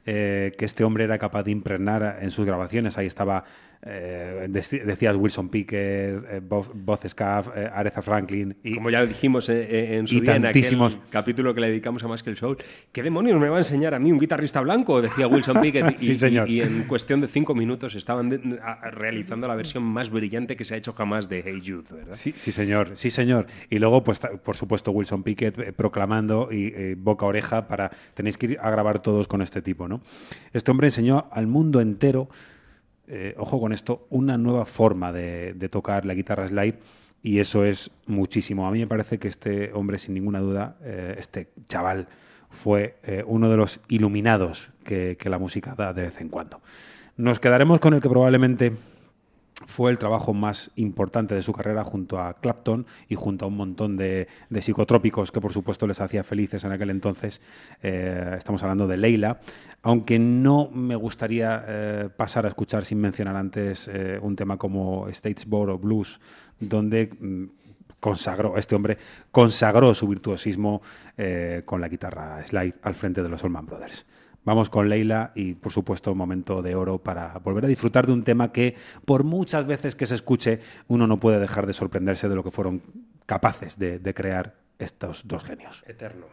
eh, que este hombre era capaz de impregnar en sus grabaciones. Ahí estaba, eh, decías Wilson Pickett, eh, Bob, Boz Scaf, eh, Aretha Franklin. Y, Como ya dijimos eh, en su y día en aquel capítulo que le dedicamos a Más que el Soul, ¿qué demonios me va a enseñar a mí un guitarrista blanco? Decía Wilson Pickett. Y, Sí, señor. y- y en cuestión de cinco minutos estaban de- a- realizando la versión más brillante que se ha hecho jamás de Hey Jude, ¿verdad? Sí, sí, señor, sí, señor. Y luego, pues, por supuesto, Wilson Pickett proclamando y boca a oreja para tenéis que ir a grabar todos con este tipo, ¿no? Este hombre enseñó al mundo entero, eh, ojo con esto, una nueva forma de, tocar la guitarra slide y eso es muchísimo. A mí me parece que este hombre, sin ninguna duda, eh, este chaval, fue eh, uno de los iluminados que la música da de vez en cuando. Nos quedaremos con el que probablemente fue el trabajo más importante de su carrera junto a Clapton y junto a un montón de, psicotrópicos que por supuesto les hacía felices en aquel entonces. Eh, estamos hablando de Leila, aunque no me gustaría eh, pasar a escuchar sin mencionar antes eh, un tema como Statesboro Blues, donde mm, consagró, este hombre consagró su virtuosismo con la guitarra slide al frente de los Allman Brothers. Vamos con Leila y, por supuesto, un momento de oro para volver a disfrutar de un tema que, por muchas veces que se escuche, uno no puede dejar de sorprenderse de lo que fueron capaces de, crear estos dos genios. Eterno.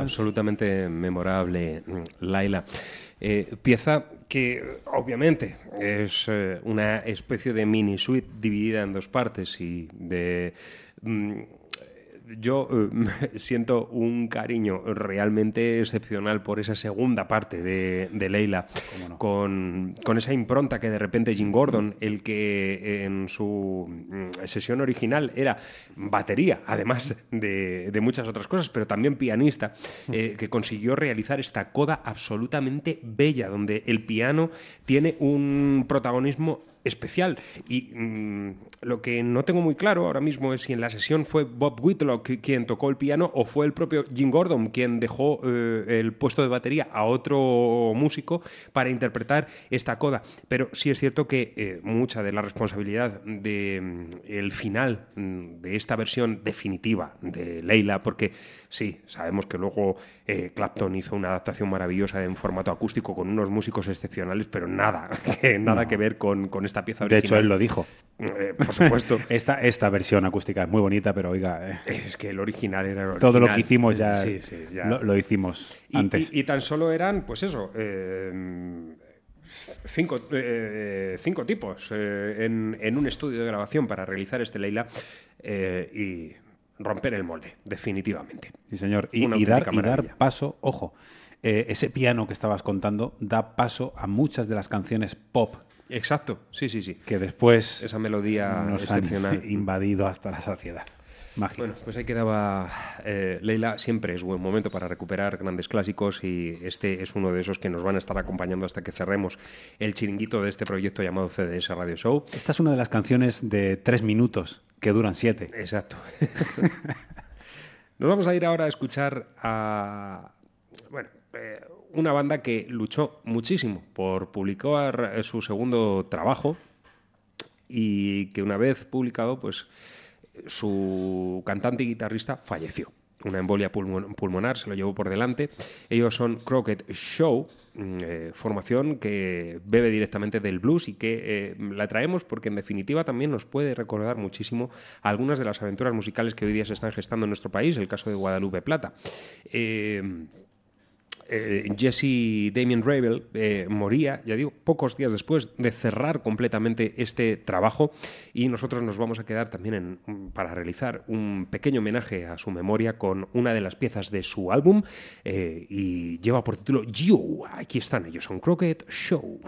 Absolutamente memorable, mm, Laila. Eh, pieza que obviamente es eh, una especie de mini suite dividida en dos partes y de... mm, yo eh, siento un cariño realmente excepcional por esa segunda parte de, de Leila, con, con esa impronta que de repente Jim Gordon, el que en su mm, sesión original era batería, además de, de muchas otras cosas, pero también pianista, eh, que consiguió realizar esta coda absolutamente bella, donde el piano tiene un protagonismo especial. Y mm, lo que no tengo muy claro ahora mismo es si en la sesión fue Bob Whitlock qui- quien tocó el piano o fue el propio Jim Gordon quien dejó eh, el puesto de batería a otro músico para interpretar esta coda. Pero sí es cierto que eh, mucha de la responsabilidad del el final mm, de esta versión definitiva de Leila, porque sí, sabemos que luego eh, Clapton hizo una adaptación maravillosa en formato acústico con unos músicos excepcionales, pero nada, que, nada No. que ver con, con esta pieza De original. hecho, él lo dijo. Eh, por supuesto. esta, esta versión acústica es muy bonita, pero oiga, eh, Es que el original era el original. todo lo que hicimos ya, Sí, sí, ya. Lo, lo hicimos Y, antes. y- y tan solo eran, pues eso, cinco, eh, cinco tipos eh, en, en un estudio de grabación para realizar este Leila eh, y romper el molde, definitivamente. Sí, señor. Y, dar, y dar paso, ojo, eh, ese piano que estabas contando da paso a muchas de las canciones pop Exacto, sí, sí, sí. que después Esa melodía nos han invadido hasta la saciedad. Bueno, pues ahí quedaba eh, Leila. Siempre es buen momento para recuperar grandes clásicos y este es uno de esos que nos van a estar acompañando hasta que cerremos el chiringuito de este proyecto llamado CDS Radio Show. Esta es una de las canciones de tres minutos que duran siete. Exacto. Nos vamos a ir ahora a escuchar a bueno, eh, una banda que luchó muchísimo por publicar su segundo trabajo y que una vez publicado, pues su cantante y guitarrista falleció. Una embolia pulmon- pulmonar se lo llevó por delante. Ellos son Crockett Show, mm, eh, formación que bebe directamente del blues y que eh, la traemos porque en definitiva también nos puede recordar muchísimo algunas de las aventuras musicales que hoy día se están gestando en nuestro país, el caso de Guadalupe Plata. Eh, eh, Jesse Damien Ravel eh, moría, ya digo, pocos días después de cerrar completamente este trabajo y nosotros nos vamos a quedar también para realizar un pequeño homenaje a su memoria con una de las piezas de su álbum eh, y lleva por título You. Aquí están ellos, son Crockett Show.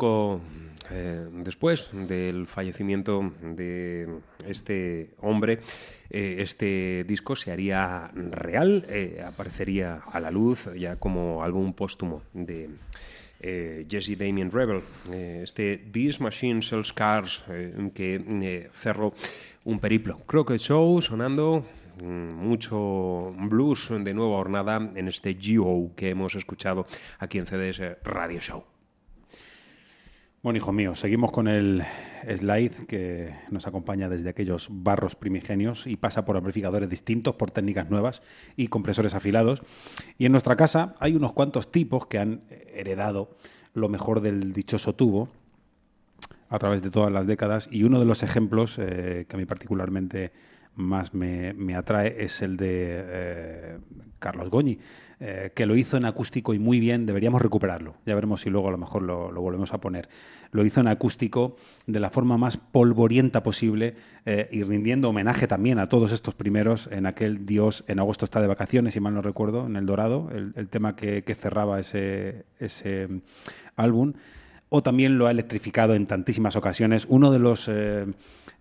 Poco eh, después del fallecimiento de este hombre, eh, este disco se haría real, eh, aparecería a la luz ya como álbum póstumo de eh, Jesse Damien Rebel, este This Machine Sells Cars, que cerró un periplo. Crockett Show sonando mm, mucho blues de nueva hornada en este Geo que hemos escuchado aquí en CDS Radio Show. Bueno, hijo mío, seguimos con el slide que nos acompaña desde aquellos barros primigenios y pasa por amplificadores distintos, por técnicas nuevas y compresores afilados. Y en nuestra casa hay unos cuantos tipos que han heredado lo mejor del dichoso tubo a través de todas las décadas y uno de los ejemplos eh, que a mí particularmente más me, me atrae es el de eh, Carlos Goñi, eh, que lo hizo en acústico y muy bien, deberíamos recuperarlo. Ya veremos si luego a lo mejor lo, volvemos a poner. Lo hizo en acústico de la forma más polvorienta posible eh, y rindiendo homenaje también a todos estos primeros en aquel Dios en agosto está de vacaciones, si mal no recuerdo, en El Dorado, el, el tema que, que cerraba ese, ese mm, álbum o también lo ha electrificado en tantísimas ocasiones. Uno de los, eh,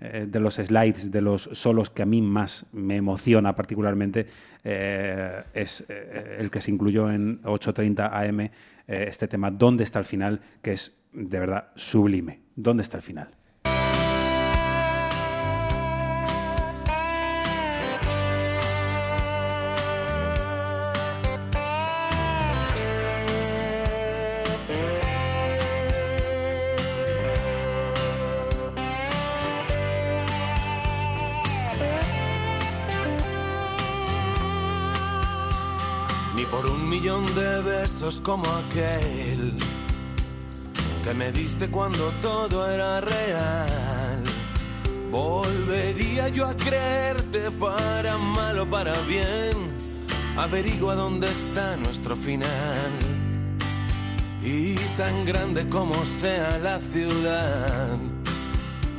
eh, de los slides, de los solos que a mí más me emociona particularmente, eh, es eh, el que se incluyó en 8.30 AM, este tema ¿Dónde está el final? que es de verdad sublime. ¿Dónde está el final? Como aquel que me diste cuando todo era real. Volvería yo a creerte para mal o para bien. Averigua dónde está nuestro final. Y tan grande como sea la ciudad,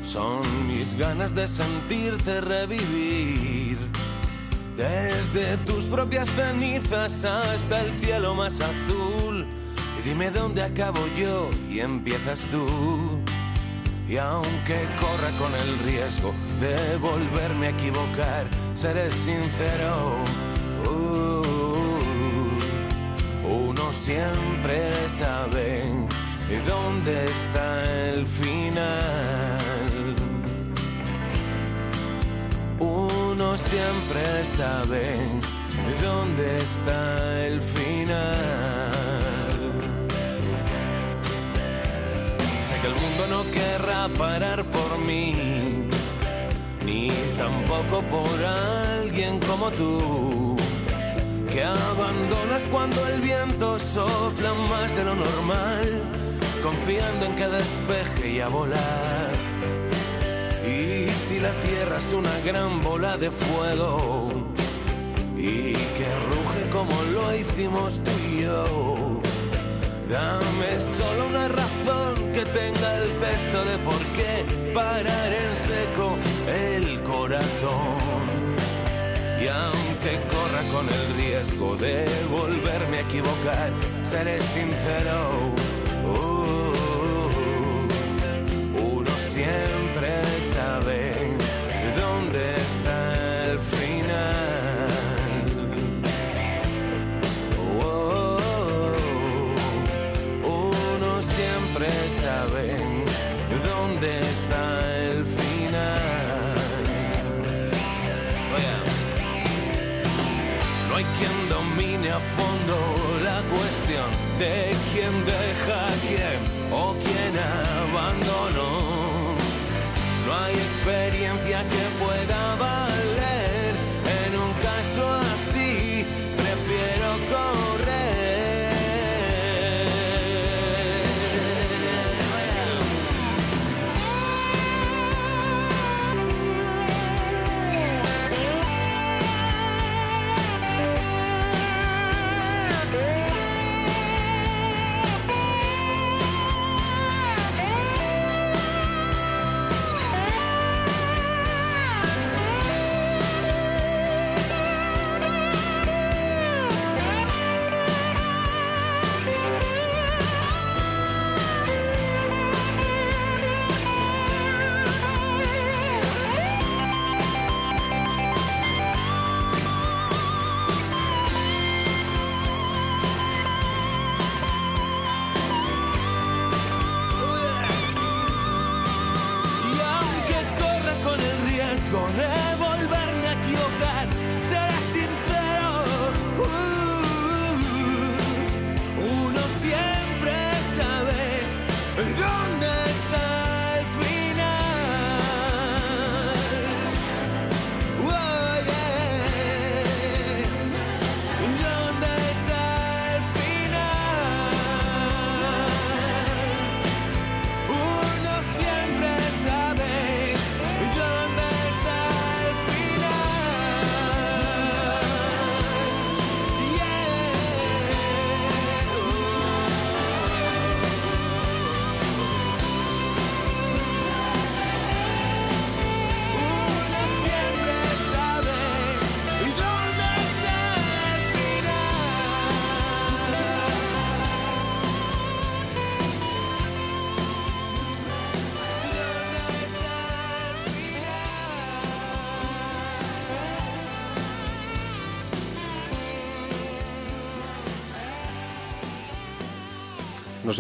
son mis ganas de sentirte revivir. Desde tus propias cenizas hasta el cielo más azul. Dime dónde acabo yo y empiezas tú. Y aunque corra con el riesgo de volverme a equivocar, seré sincero. uh, uno siempre sabe dónde está el final. Uno siempre sabe dónde está el final. Sé que el mundo no querrá parar por mí, ni tampoco por alguien como tú, que abandonas cuando el viento sopla más de lo normal, confiando en que despeje y a volar. Y si la tierra es una gran bola de fuego y que ruge como lo hicimos tú y yo, dame solo una razón que tenga el peso de por qué parar en seco el corazón. Y aunque corra con el riesgo de volverme a equivocar, seré sincero. Uh, cuestión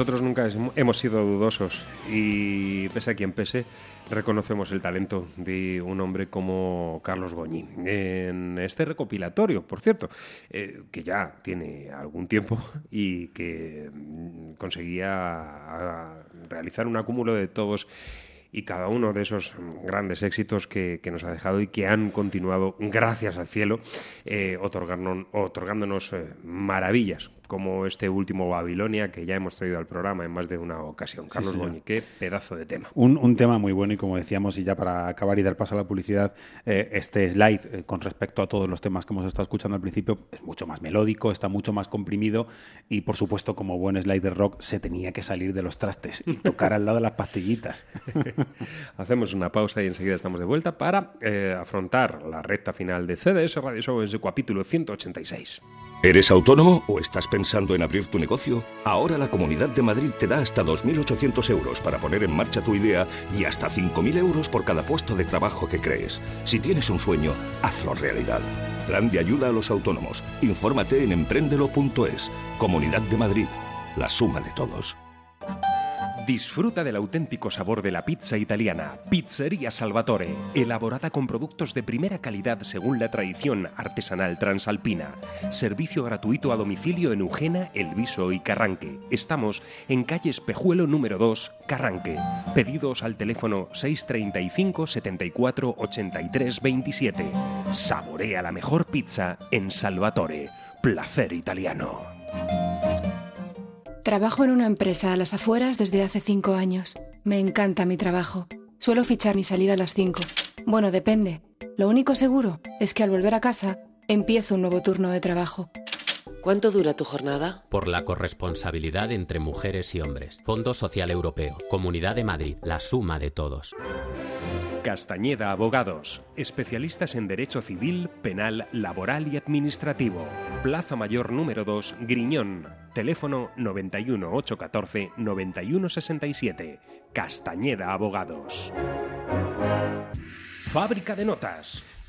Nosotros nunca hemos sido dudosos y pese a quien pese, reconocemos el talento de un hombre como Carlos Goñi. En este recopilatorio, por cierto, eh, que ya tiene algún tiempo y que mm, conseguía ah, realizar un acúmulo de todos y cada uno de esos grandes éxitos que, nos ha dejado y que han continuado, gracias al cielo, eh, otorgándonos eh, maravillas, como este último Babilonia que ya hemos traído al programa en más de una ocasión. Carlos. Goñi, qué pedazo de tema. Un, un tema muy bueno y como decíamos, y ya para acabar y dar paso a la publicidad, eh, este slide eh, con respecto a todos los temas que hemos estado escuchando al principio es mucho más melódico, está mucho más comprimido y por supuesto como buen slide de rock se tenía que salir de los trastes y tocar al lado de las pastillitas. Hacemos una pausa y enseguida estamos de vuelta para eh, afrontar la recta final de CDS Radio Show en su capítulo 186. ¿Eres autónomo o estás pensando en abrir tu negocio? Ahora la Comunidad de Madrid te da hasta 2.800 euros para poner en marcha tu idea y hasta 5.000 euros por cada puesto de trabajo que crees. Si tienes un sueño, hazlo realidad. Plan de ayuda a los autónomos. Infórmate en emprendelo.es. Comunidad de Madrid. La suma de todos. Disfruta del auténtico sabor de la pizza italiana. Pizzería Salvatore, elaborada con productos de primera calidad según la tradición artesanal transalpina. Servicio gratuito a domicilio en Eugena, Elviso y Carranque. Estamos en calle Espejuelo número 2, Carranque. Pedidos al teléfono 635 74 83 27. Saborea la mejor pizza en Salvatore. Placer italiano. Trabajo en una empresa a las afueras desde hace cinco años. Me encanta mi trabajo. Suelo fichar mi salida a las cinco. Bueno, depende. Lo único seguro es que al volver a casa empiezo un nuevo turno de trabajo. ¿Cuánto dura tu jornada? Por la corresponsabilidad entre mujeres y hombres. Fondo Social Europeo. Comunidad de Madrid. La suma de todos. Castañeda Abogados, especialistas en Derecho Civil, Penal, Laboral y Administrativo. Plaza Mayor número 2, Griñón. Teléfono 91 814 9167. Castañeda Abogados. Fábrica de Notas.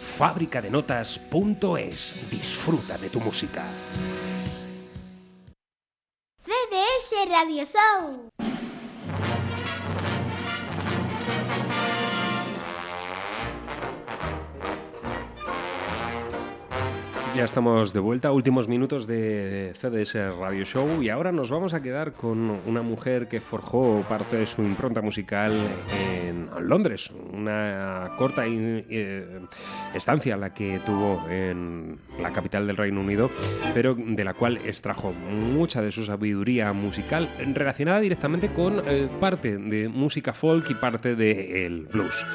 Fábricadenotas.es. Disfruta de tu música. CDS Radio Show. Ya estamos de vuelta, últimos minutos de CDS Radio Show y ahora nos vamos a quedar con una mujer que forjó parte de su impronta musical en Londres, una corta eh, estancia la que tuvo en la capital del Reino Unido, pero de la cual extrajo mucha de su sabiduría musical relacionada directamente con eh, parte de música folk y parte del blues,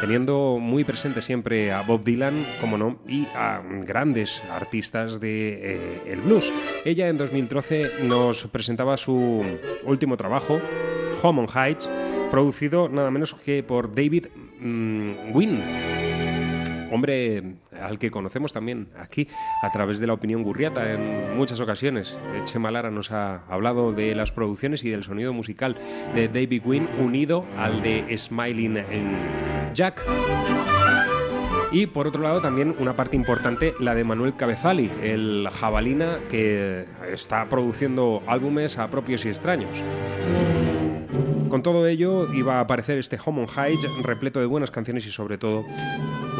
teniendo muy presente siempre a Bob Dylan, como no, y a grandes artistas de eh, el blues. Ella en 2013 nos presentaba su último trabajo, Home on Heights, producido nada menos que por David mm, Wynn hombre al que conocemos también aquí a través de la opinión gurriata en muchas ocasiones. Chema Lara nos ha hablado de las producciones y del sonido musical de David Quinn unido al de Smiling en Jack. Y por otro lado también una parte importante, la de Manuel Cabezali, el jabalina que está produciendo álbumes a propios y extraños. Con todo ello iba a aparecer este Home on High repleto de buenas canciones y sobre todo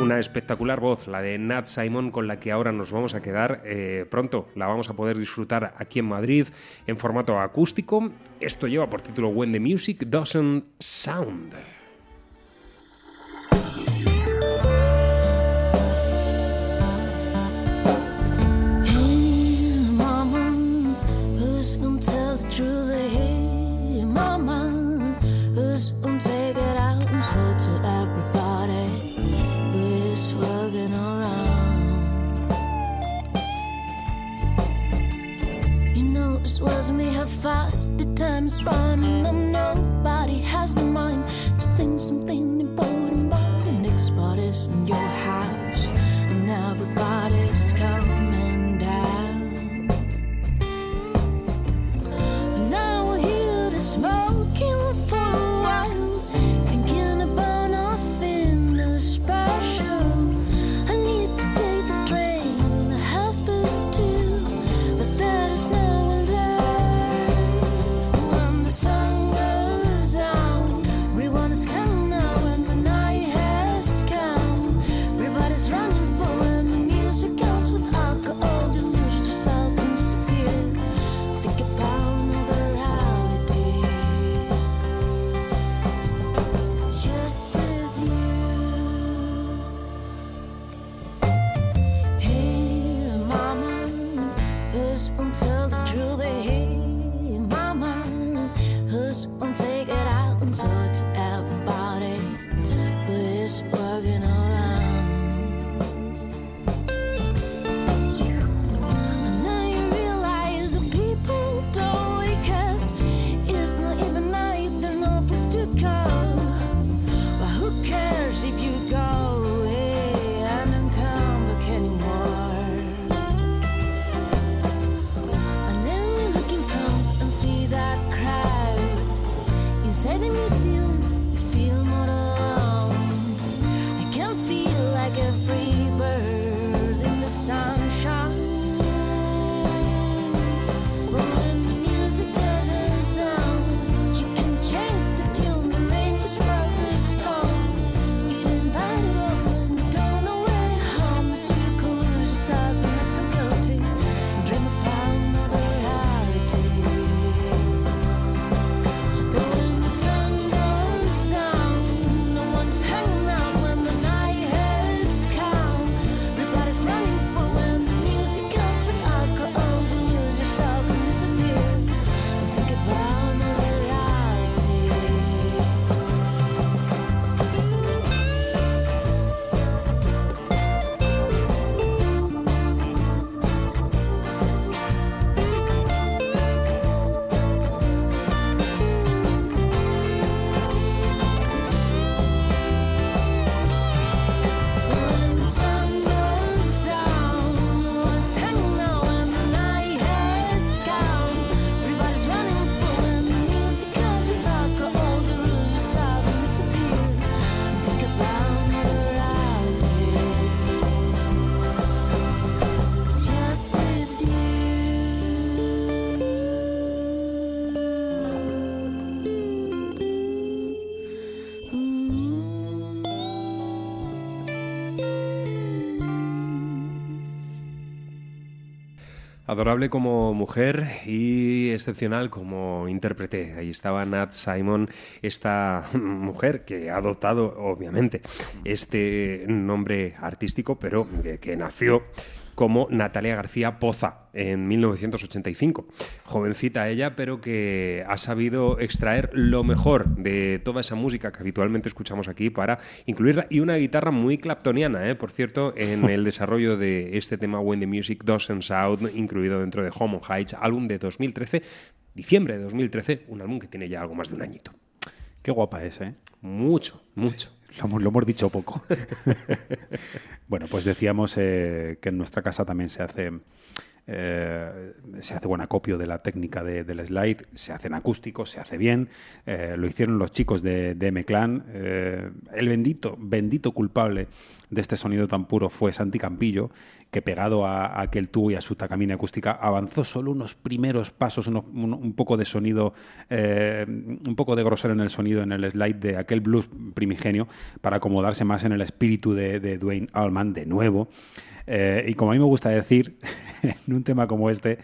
una espectacular voz, la de Nat Simon, con la que ahora nos vamos a quedar eh, pronto. La vamos a poder disfrutar aquí en Madrid en formato acústico. Esto lleva por título When the Music Doesn't Sound. How fast the time's running, and nobody has the mind to think something important about the next party's in your Adorable como mujer y excepcional como intérprete. Ahí estaba Nat Simon, esta mujer que ha adoptado, obviamente, este nombre artístico, pero que, que nació como Natalia García Poza en 1985. Jovencita ella, pero que ha sabido extraer lo mejor de toda esa música que habitualmente escuchamos aquí para incluirla. Y una guitarra muy claptoniana, ¿eh? por cierto, en el desarrollo de este tema When the Music Doesn't Sound, incluido dentro de Home on Heights, álbum de 2013, diciembre de 2013, un álbum que tiene ya algo más de un añito. Qué guapa es, ¿eh? Mucho, mucho. Lo, lo hemos dicho poco. bueno, pues decíamos eh, que en nuestra casa también se hace eh, se hace buen acopio de la técnica de- del slide, se hace en acústico, se hace bien. Eh, lo hicieron los chicos de, M-Clan. Eh, el bendito, bendito culpable de este sonido tan puro fue Santi Campillo, que pegado a, aquel tubo y a su tacamina acústica avanzó solo unos primeros pasos, uno- un, un poco de sonido, un poco de grosor en el sonido en el slide de aquel blues primigenio para acomodarse más en el espíritu de, de Dwayne Allman de nuevo. Eh, y como a mí me gusta decir, en un tema como este,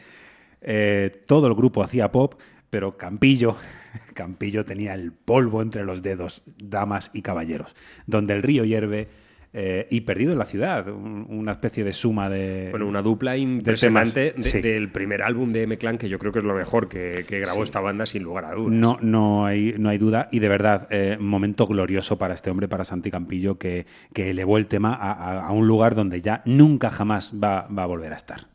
eh, todo el grupo hacía pop, pero Campillo, Campillo tenía el polvo entre los dedos, damas y caballeros, donde el río hierve eh, y perdido en la ciudad, un- una especie de suma de... Bueno, una dupla de impresionante de- Sí. del primer álbum de M-Clan, que yo creo que es lo mejor que, que grabó Sí. esta banda, sin lugar a dudas. No, no, hay, no hay duda. Y de verdad, eh, momento glorioso para este hombre, para Santi Campillo, que, que elevó el tema a, a- a un lugar donde ya nunca jamás va, va a volver a estar.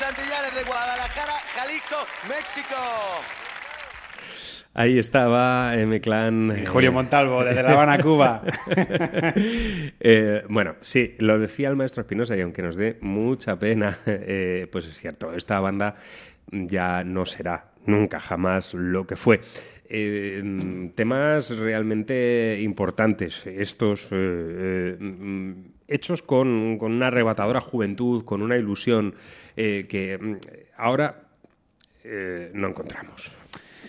Santillanes de Guadalajara, Jalisco, México. Ahí estaba M-Clan. Y Julio Montalvo, desde La Habana, Cuba. Eh, bueno, sí, lo decía el maestro Espinosa y aunque nos dé mucha pena, eh, pues es cierto, esta banda ya no será nunca jamás lo que fue. Eh, temas realmente importantes, estos eh, eh, hechos con, con una arrebatadora juventud, con una ilusión eh, que mm, ahora eh, no encontramos.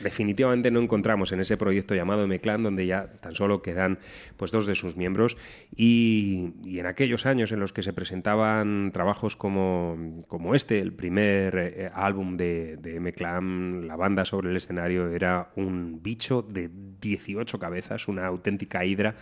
Definitivamente no encontramos en ese proyecto llamado M-Clan, donde ya tan solo quedan pues, dos de sus miembros. Y, en aquellos años en los que se presentaban trabajos como, como este, el primer eh, álbum de, de M-Clan, la banda sobre el escenario era un bicho de 18 cabezas, una auténtica hidra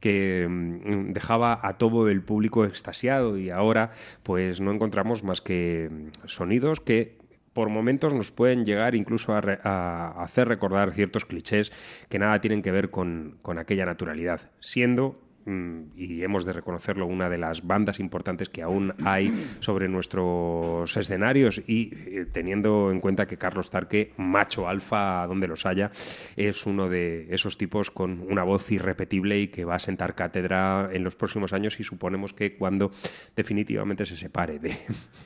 que mm, dejaba a todo el público extasiado. Y ahora, pues no encontramos más que sonidos que por momentos nos pueden llegar incluso a, re- a hacer recordar ciertos clichés que nada tienen que ver con, con aquella naturalidad, siendo, y hemos de reconocerlo, una de las bandas importantes que aún hay sobre nuestros escenarios y eh, teniendo en cuenta que Carlos Tarque, macho alfa donde los haya, es uno de esos tipos con una voz irrepetible y que va a sentar cátedra en los próximos años y suponemos que cuando definitivamente se separe de...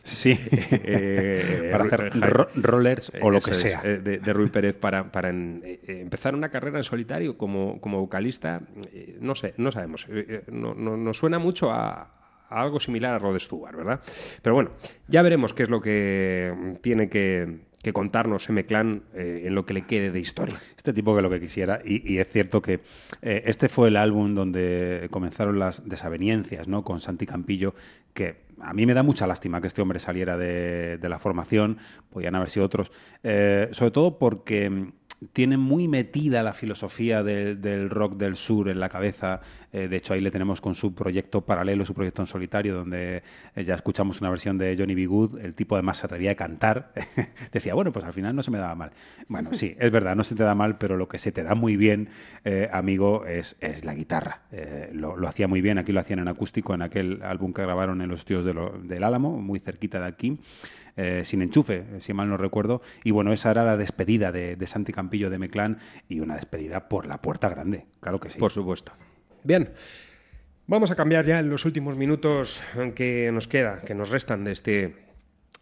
Sí. eh, Para hacer rollers o lo que es, sea. eh, de, de Rui Pérez para, para en- eh, eh, empezar una carrera en solitario como, como vocalista, eh, no sé, no sabemos. Eh, eh, no, no- nos suena mucho a, algo similar a Rod Stewart, ¿verdad? Pero bueno, ya veremos qué es lo que mm, tiene que, que contarnos M-Clan eh, en lo que le quede de historia. Este tipo que lo que quisiera, y, y es cierto que este fue el álbum donde comenzaron las desavenencias ¿no? con Santi Campillo, que a mí me da mucha lástima que este hombre saliera de, la formación, podían haber sido otros, sobre todo porque mm, tiene muy metida la filosofía del, del rock del sur en la cabeza. Eh, de hecho, ahí le tenemos con su proyecto paralelo, su proyecto en solitario, donde eh, ya escuchamos una versión de Johnny B. Good. El tipo además se atrevía a cantar. Decía, bueno, pues al final no se me daba mal. Bueno, sí, es verdad, no se te da mal, pero lo que se te da muy bien, eh, amigo, es, es la guitarra. Lo, lo hacía muy bien, aquí lo hacían en acústico, en aquel álbum que grabaron en los estudios de lo- del Álamo, muy cerquita de aquí eh, sin enchufe, eh, si mal no recuerdo. Y bueno, esa era la despedida de, de Santi Campillo de Meclán y una despedida por la puerta grande, claro que sí. Por supuesto. Bien, vamos a cambiar ya en los últimos minutos que nos queda, que nos restan de este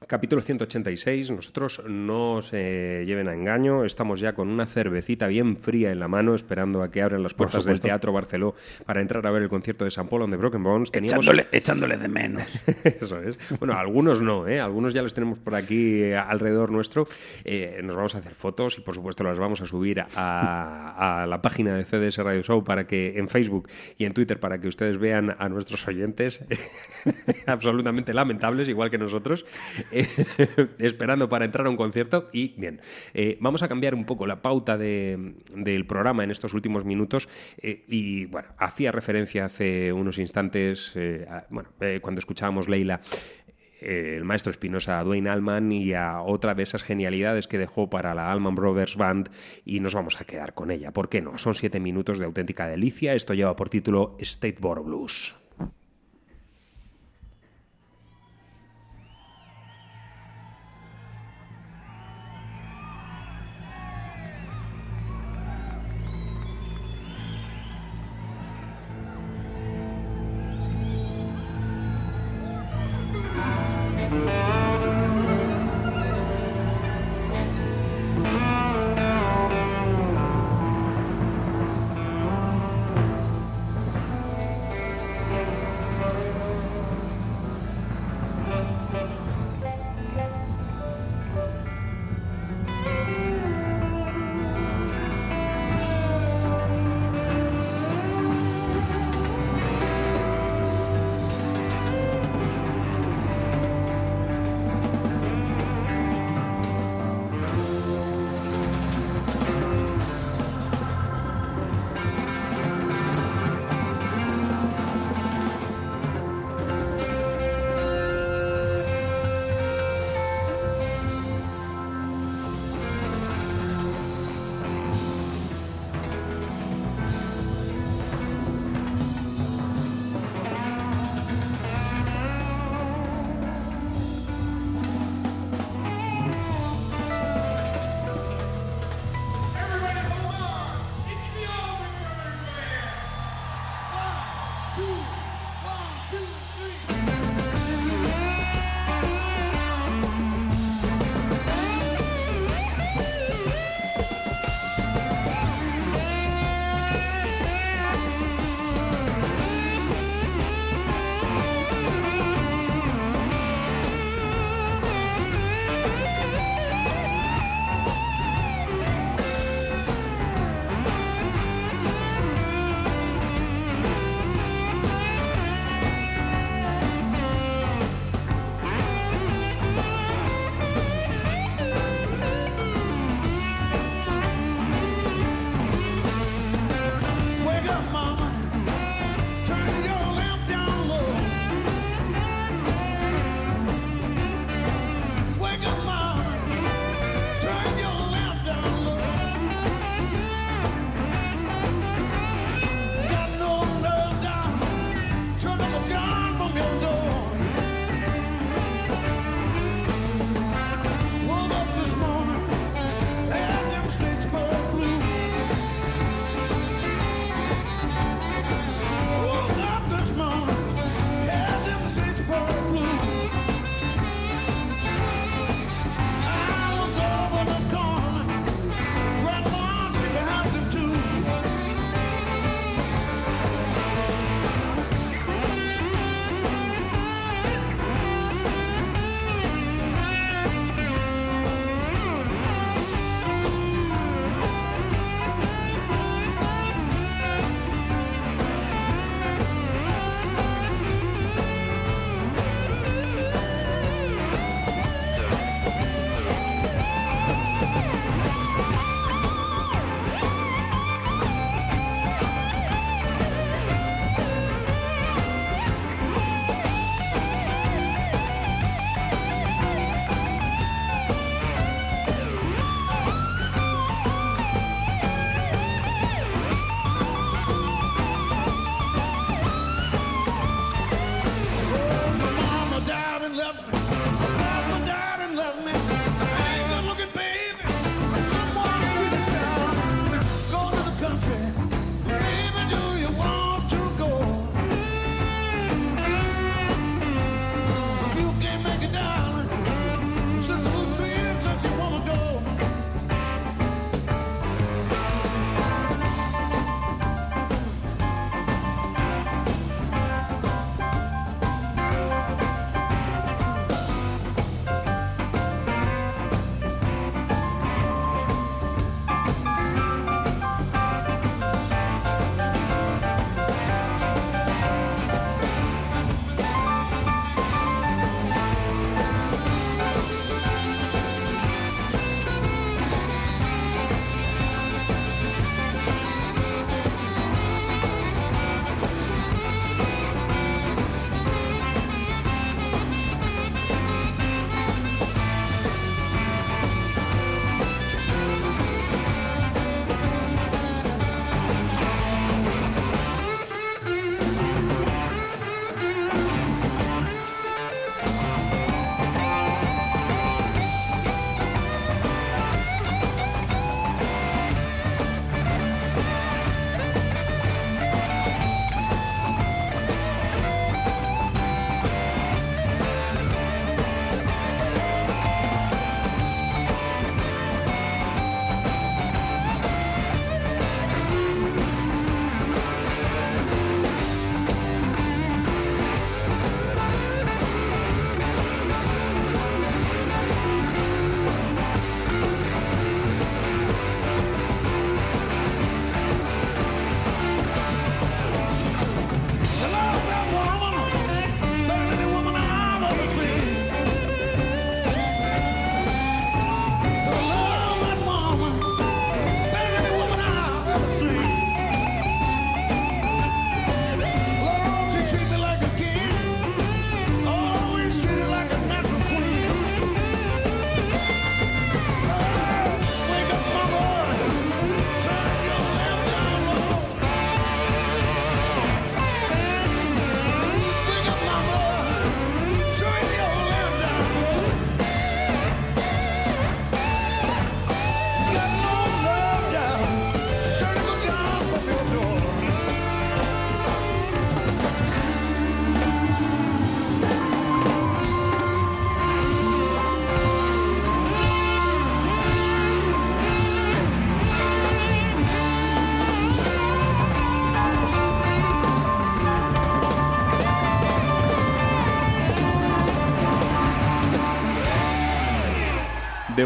capítulo 186. Nosotros no se lleven a engaño, estamos ya con una cervecita bien fría en la mano, esperando a que abran las puertas del. Teatro Barceló para entrar a ver el concierto de San Paul on the Broken Bones. Teníamos- Echándole, echándole de menos. Eso es. Bueno, algunos no, ¿eh? Algunos ya los tenemos por aquí eh, alrededor nuestro. Eh, nos vamos a hacer fotos y, por supuesto, las vamos a subir a, a la página de CDS Radio Show para que en Facebook y en Twitter para que ustedes vean a nuestros oyentes absolutamente lamentables, igual que nosotros, esperando para entrar a un concierto. Y bien, eh, vamos a cambiar un poco la pauta de- del programa en estos últimos minutos. eh, y bueno, hacía referencia hace unos instantes, eh, bueno, cuando escuchábamos Leila, el maestro Espinosa a Dwayne Allman y a otra de esas genialidades que dejó para la Allman Brothers Band y nos vamos a quedar con ella. ¿Por qué no? Son siete minutos de auténtica delicia. Esto lleva por título Stateboro Blues.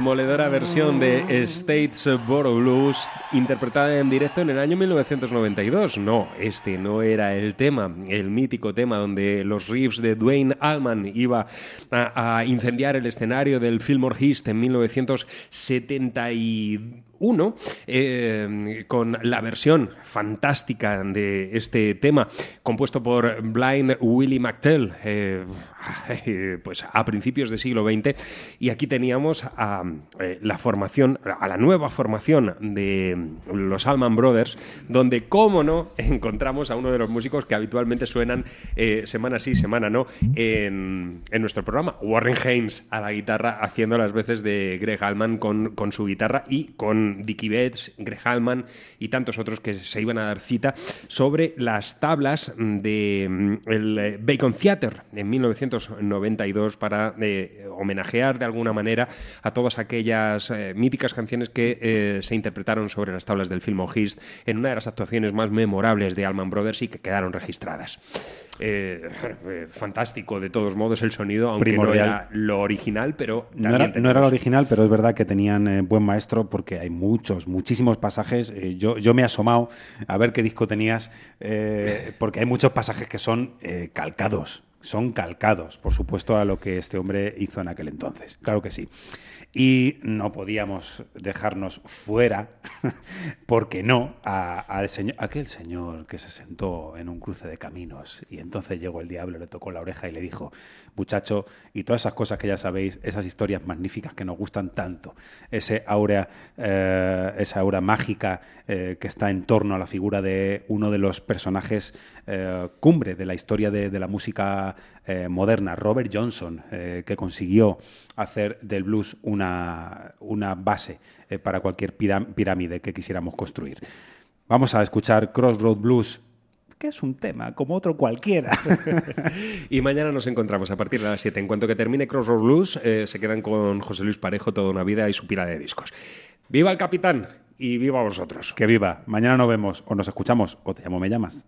Demoledora versión de Statesboro Blues interpretada en directo en el año 1992. No, este no era el tema, el mítico tema donde los riffs de Dwayne Allman iba a, incendiar el escenario del Fillmore East en 1971 eh, con la versión fantástica de este tema compuesto por Blind Willie McTell eh, pues a principios del siglo XX y aquí teníamos a eh, la formación a la nueva formación de los Allman Brothers donde cómo no encontramos a uno de los músicos que habitualmente suenan semana sí semana no en, en nuestro programa Warren Haynes a la guitarra haciendo las veces de Greg Allman con, con su guitarra y con Dickie Betts, Greg Allman y tantos otros que se iban a dar cita sobre las tablas del el Bacon Theater en 1992 para eh, homenajear de alguna manera a todas aquellas eh, míticas canciones que eh, se interpretaron sobre las tablas del film East en una de las actuaciones más memorables de Allman Brothers y que quedaron registradas. Eh, fantástico de todos modos el sonido, aunque no era lo original, pero No era, no era lo original, pero es verdad que tenían eh, buen maestro porque hay muchos, muchísimos pasajes. Eh, yo, yo me he asomado a ver qué disco tenías, porque hay muchos pasajes que son eh, calcados. Son calcados, por supuesto, a lo que este hombre hizo en aquel entonces. Claro que sí. Y no podíamos dejarnos fuera, porque no, a- al señor, aquel señor que se sentó en un cruce de caminos y entonces llegó el diablo, le tocó la oreja y le dijo, muchacho, y todas esas cosas que ya sabéis, esas historias magníficas que nos gustan tanto, ese aura, eh, esa aura mágica eh, que está en torno a la figura de uno de los personajes eh, cumbre de la historia de, de la música moderna, Robert Johnson, que consiguió hacer del blues una, una base para cualquier pirámide que quisiéramos construir. Vamos a escuchar Crossroad Blues, que es un tema como otro cualquiera. Y mañana nos encontramos a partir de las 7. En cuanto que termine Crossroad Blues, eh, se quedan con José Luis Parejo toda una vida y su pila de discos. ¡Viva el capitán! Y viva vosotros. que viva. Mañana nos vemos o nos escuchamos o te llamo, me llamas.